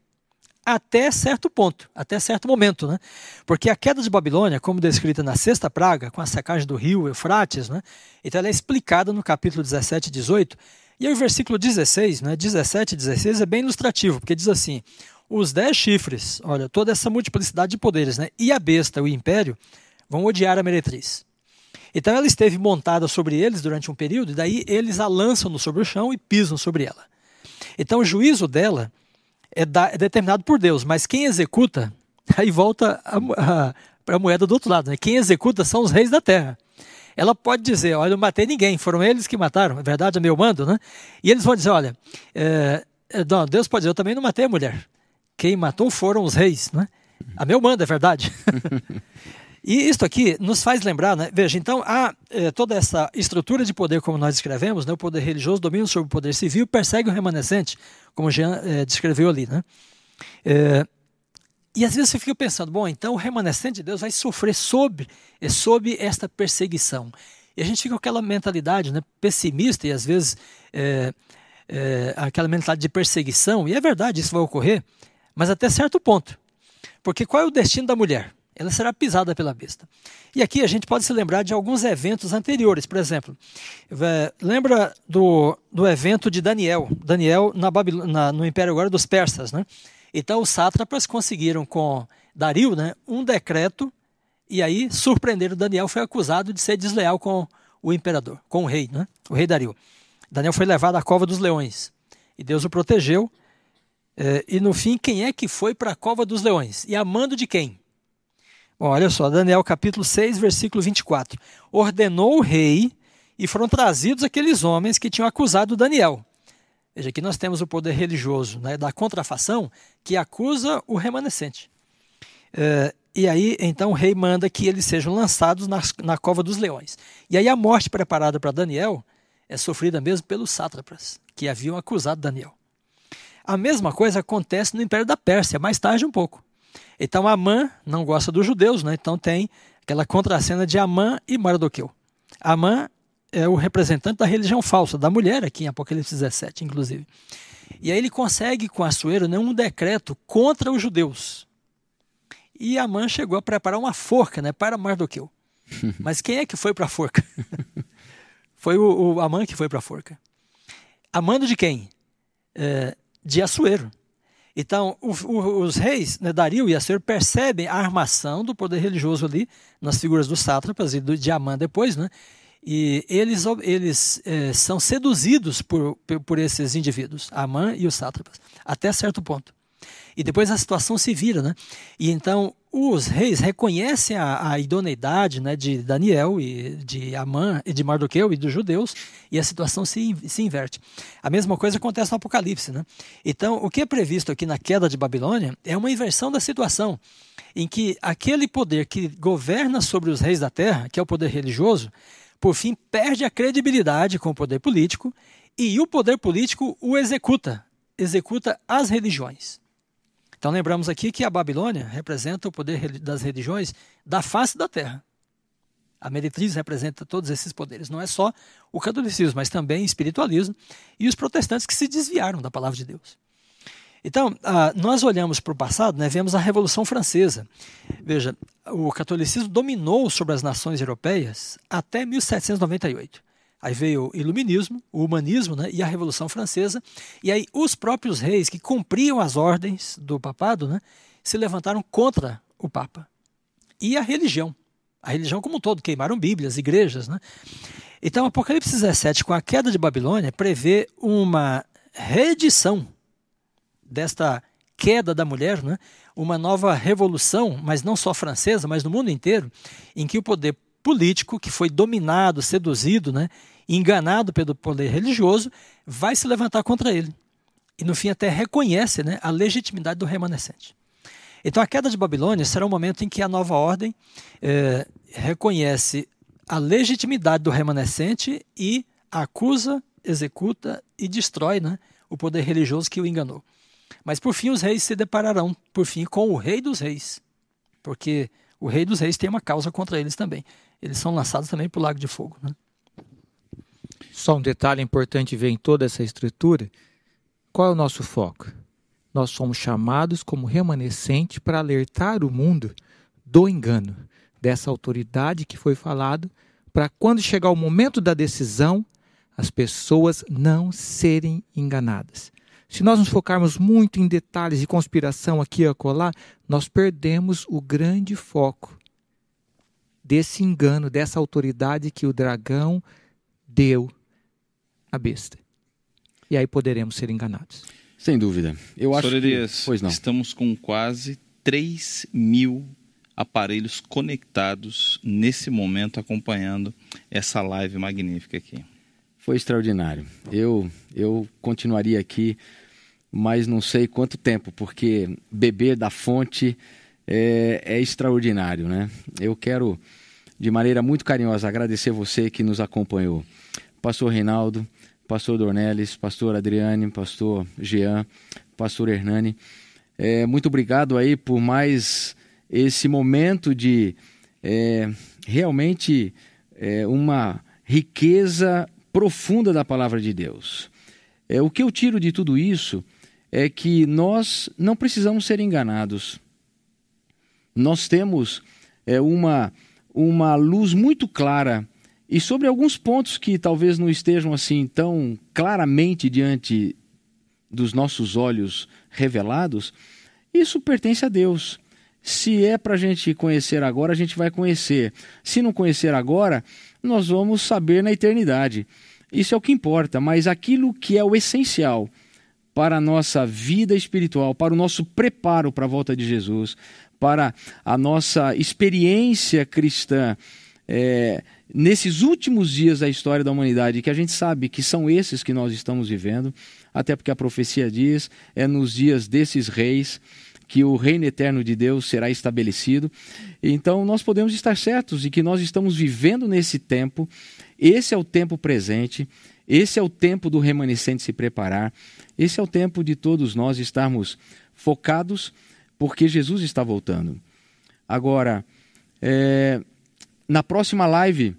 até certo ponto, até certo momento, né? Porque a queda de Babilônia, como descrita na sexta praga, com a secagem do rio Eufrates, né? Então ela é explicada no capítulo 17 e 18. E aí o versículo 16, né? 17 e 16 é bem ilustrativo, porque diz assim: os dez chifres, olha, toda essa multiplicidade de poderes, né? E a besta, o império, vão odiar a meretriz. Então ela esteve montada sobre eles durante um período, e daí eles a lançam sobre o chão e pisam sobre ela. Então o juízo dela é, da, é determinado por Deus, mas quem executa, *laughs* aí volta para a moeda do outro lado, né? quem executa são os reis da terra. Ela pode dizer, olha, eu não matei ninguém, foram eles que mataram, é verdade, é meu mando, né? E eles vão dizer, olha, é, é, não, Deus pode dizer, eu também não matei a mulher. Quem matou foram os reis, né? A meu mando, é verdade. *laughs* E isto aqui nos faz lembrar, né? veja, então há é, toda essa estrutura de poder, como nós descrevemos, né? o poder religioso domina sobre o poder civil, persegue o remanescente, como Jean é, descreveu ali. Né? É, e às vezes você fica pensando, bom, então o remanescente de Deus vai sofrer sob, é, sob esta perseguição. E a gente fica com aquela mentalidade né, pessimista e às vezes aquela mentalidade de perseguição, e é verdade, isso vai ocorrer, mas até certo ponto. Porque qual é o destino da mulher? Ela será pisada pela besta. E aqui a gente pode se lembrar de alguns eventos anteriores. Por exemplo, é, lembra do, do evento de Daniel. Daniel na Babil na, no Império agora dos persas. Né? Então os sátrapas conseguiram com Dario né, um decreto e aí surpreenderam Daniel. Foi acusado de ser desleal com o imperador, com o rei, né? o rei Dario. Daniel foi levado à cova dos leões e Deus o protegeu. É, e no fim, quem é que foi para a cova dos leões? E a mando de quem? Olha só, Daniel capítulo 6, versículo 24. Ordenou o rei e foram trazidos aqueles homens que tinham acusado Daniel. Veja, aqui nós temos o poder religioso né, da contrafação que acusa o remanescente. É, e aí, então, o rei manda que eles sejam lançados na, na cova dos leões. E aí, a morte preparada para Daniel é sofrida mesmo pelos sátrapas, que haviam acusado Daniel. A mesma coisa acontece no Império da Pérsia, mais tarde um pouco. Então Amã não gosta dos judeus, né? então tem aquela contracena de Amã e Mardoqueu. Amã é o representante da religião falsa, da mulher, aqui em Apocalipse 17, inclusive. E aí ele consegue com Assuero né, um decreto contra os judeus. E Amã chegou a preparar uma forca né, para Mardoqueu. *laughs* Mas quem é que foi para a forca? *laughs* foi o, o Amã que foi para a forca. Amando de quem? É, de Assuero. Então, o, o, os reis, né, Dario e Assuero, percebem a armação do poder religioso ali, nas figuras dos sátrapas e do, de Amã depois, né? E eles, eles é, são seduzidos por, por esses indivíduos, Amã e os sátrapas, até certo ponto. E depois a situação se vira, né? E então os reis reconhecem a, a, idoneidade né, de Daniel e de Amã e de Mardoqueu e dos judeus e a situação se, se inverte. A mesma coisa acontece no Apocalipse. Né? Então, o que é previsto aqui na queda de Babilônia é uma inversão da situação em que aquele poder que governa sobre os reis da terra, que é o poder religioso, por fim perde a credibilidade com o poder político e o poder político o executa, executa as religiões. Então lembramos aqui que a Babilônia representa o poder das religiões da face da terra. A meretriz representa todos esses poderes. Não é só o catolicismo, mas também o espiritualismo e os protestantes que se desviaram da palavra de Deus. Então, nós olhamos para o passado, né, vemos a Revolução Francesa. Veja, o catolicismo dominou sobre as nações europeias até 1798. Aí veio o iluminismo, o humanismo né, e a Revolução Francesa. E aí os próprios reis que cumpriam as ordens do papado né, se levantaram contra o Papa. E a religião. A religião como um todo, queimaram bíblias, igrejas. Né? Então, Apocalipse 17, com a queda de Babilônia, prevê uma reedição desta queda da mulher, né? uma nova revolução, mas não só francesa, mas no mundo inteiro, em que o poder político, que foi dominado, seduzido, né? Enganado pelo poder religioso, vai se levantar contra ele. E no fim até reconhece né, a legitimidade do remanescente. Então a queda de Babilônia será um momento em que a nova ordem é, reconhece a legitimidade do remanescente e acusa, executa e destrói né, o poder religioso que o enganou. Mas por fim os reis se depararão, por fim, com o rei dos reis, porque o rei dos reis tem uma causa contra eles também. Eles são lançados também para o lago de fogo. Né? Só um detalhe importante ver em toda essa estrutura: qual é o nosso foco? Nós somos chamados como remanescente para alertar o mundo do engano, dessa autoridade que foi falado, para quando chegar o momento da decisão, as pessoas não serem enganadas. Se nós nos focarmos muito em detalhes de conspiração aqui e acolá, nós perdemos o grande foco desse engano, dessa autoridade que o dragão deu a besta. E aí poderemos ser enganados. Sem dúvida. Eu acho Elias, que... Pois não. estamos com quase 3 mil aparelhos conectados nesse momento acompanhando essa live magnífica aqui. Foi extraordinário. Eu, eu continuaria aqui, mas não sei quanto tempo, porque beber da fonte é, é extraordinário, né? Eu quero, de maneira muito carinhosa, agradecer você que nos acompanhou. Pastor Reinaldo, pastor Dornelles, pastor Adriane, pastor Jean, pastor Hernani. É, muito obrigado aí por mais esse momento de é, realmente é, uma riqueza profunda da palavra de Deus. É, o que eu tiro de tudo isso é que nós não precisamos ser enganados. Nós temos é, uma, uma luz muito clara e sobre alguns pontos que talvez não estejam assim tão claramente diante dos nossos olhos revelados, isso pertence a Deus. Se é para a gente conhecer agora, a gente vai conhecer. Se não conhecer agora, nós vamos saber na eternidade. Isso é o que importa, mas aquilo que é o essencial para a nossa vida espiritual, para o nosso preparo para a volta de Jesus, para a nossa experiência cristã, é, nesses últimos dias da história da humanidade, que a gente sabe que são esses que nós estamos vivendo, até porque a profecia diz, é nos dias desses reis que o reino eterno de Deus será estabelecido. Então nós podemos estar certos de que nós estamos vivendo nesse tempo, esse é o tempo presente, esse é o tempo do remanescente se preparar, esse é o tempo de todos nós estarmos focados, porque Jesus está voltando. Agora, é, na próxima live,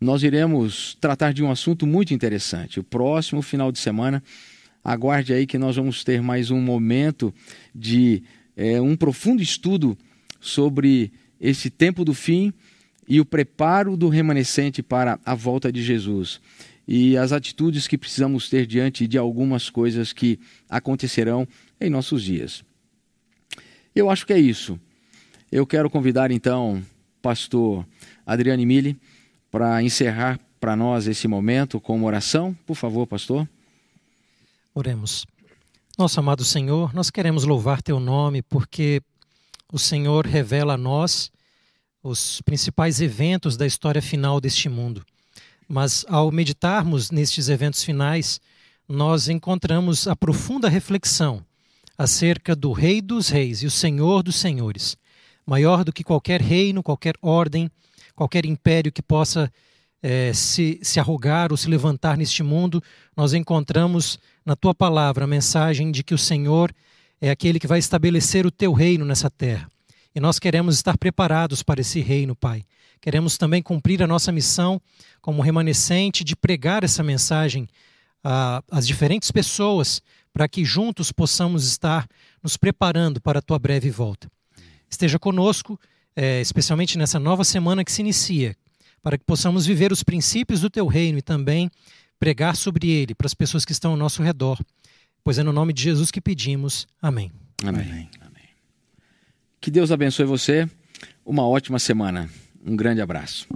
nós iremos tratar de um assunto muito interessante. O próximo final de semana, aguarde aí que nós vamos ter mais um momento de é, um profundo estudo sobre esse tempo do fim e o preparo do remanescente para a volta de Jesus e as atitudes que precisamos ter diante de algumas coisas que acontecerão em nossos dias. Eu acho que é isso. Eu quero convidar então pastor Adriane Mille para encerrar para nós esse momento com uma oração. Por favor, pastor. Oremos. Nosso amado Senhor, nós queremos louvar teu nome porque o Senhor revela a nós os principais eventos da história final deste mundo. Mas ao meditarmos nestes eventos finais, nós encontramos a profunda reflexão acerca do Rei dos Reis e o Senhor dos Senhores, maior do que qualquer reino, qualquer ordem, qualquer império que possa é, se, se arrogar ou se levantar neste mundo, nós encontramos na tua palavra a mensagem de que o Senhor é aquele que vai estabelecer o teu reino nessa terra. E nós queremos estar preparados para esse reino, Pai. Queremos também cumprir a nossa missão como remanescente de pregar essa mensagem às diferentes pessoas, para que juntos possamos estar nos preparando para a tua breve volta. Esteja conosco, é, especialmente nessa nova semana que se inicia, para que possamos viver os princípios do teu reino e também pregar sobre ele para as pessoas que estão ao nosso redor. Pois é no nome de Jesus que pedimos. Amém. Amém. Amém. Que Deus abençoe você. Uma ótima semana. Um grande abraço.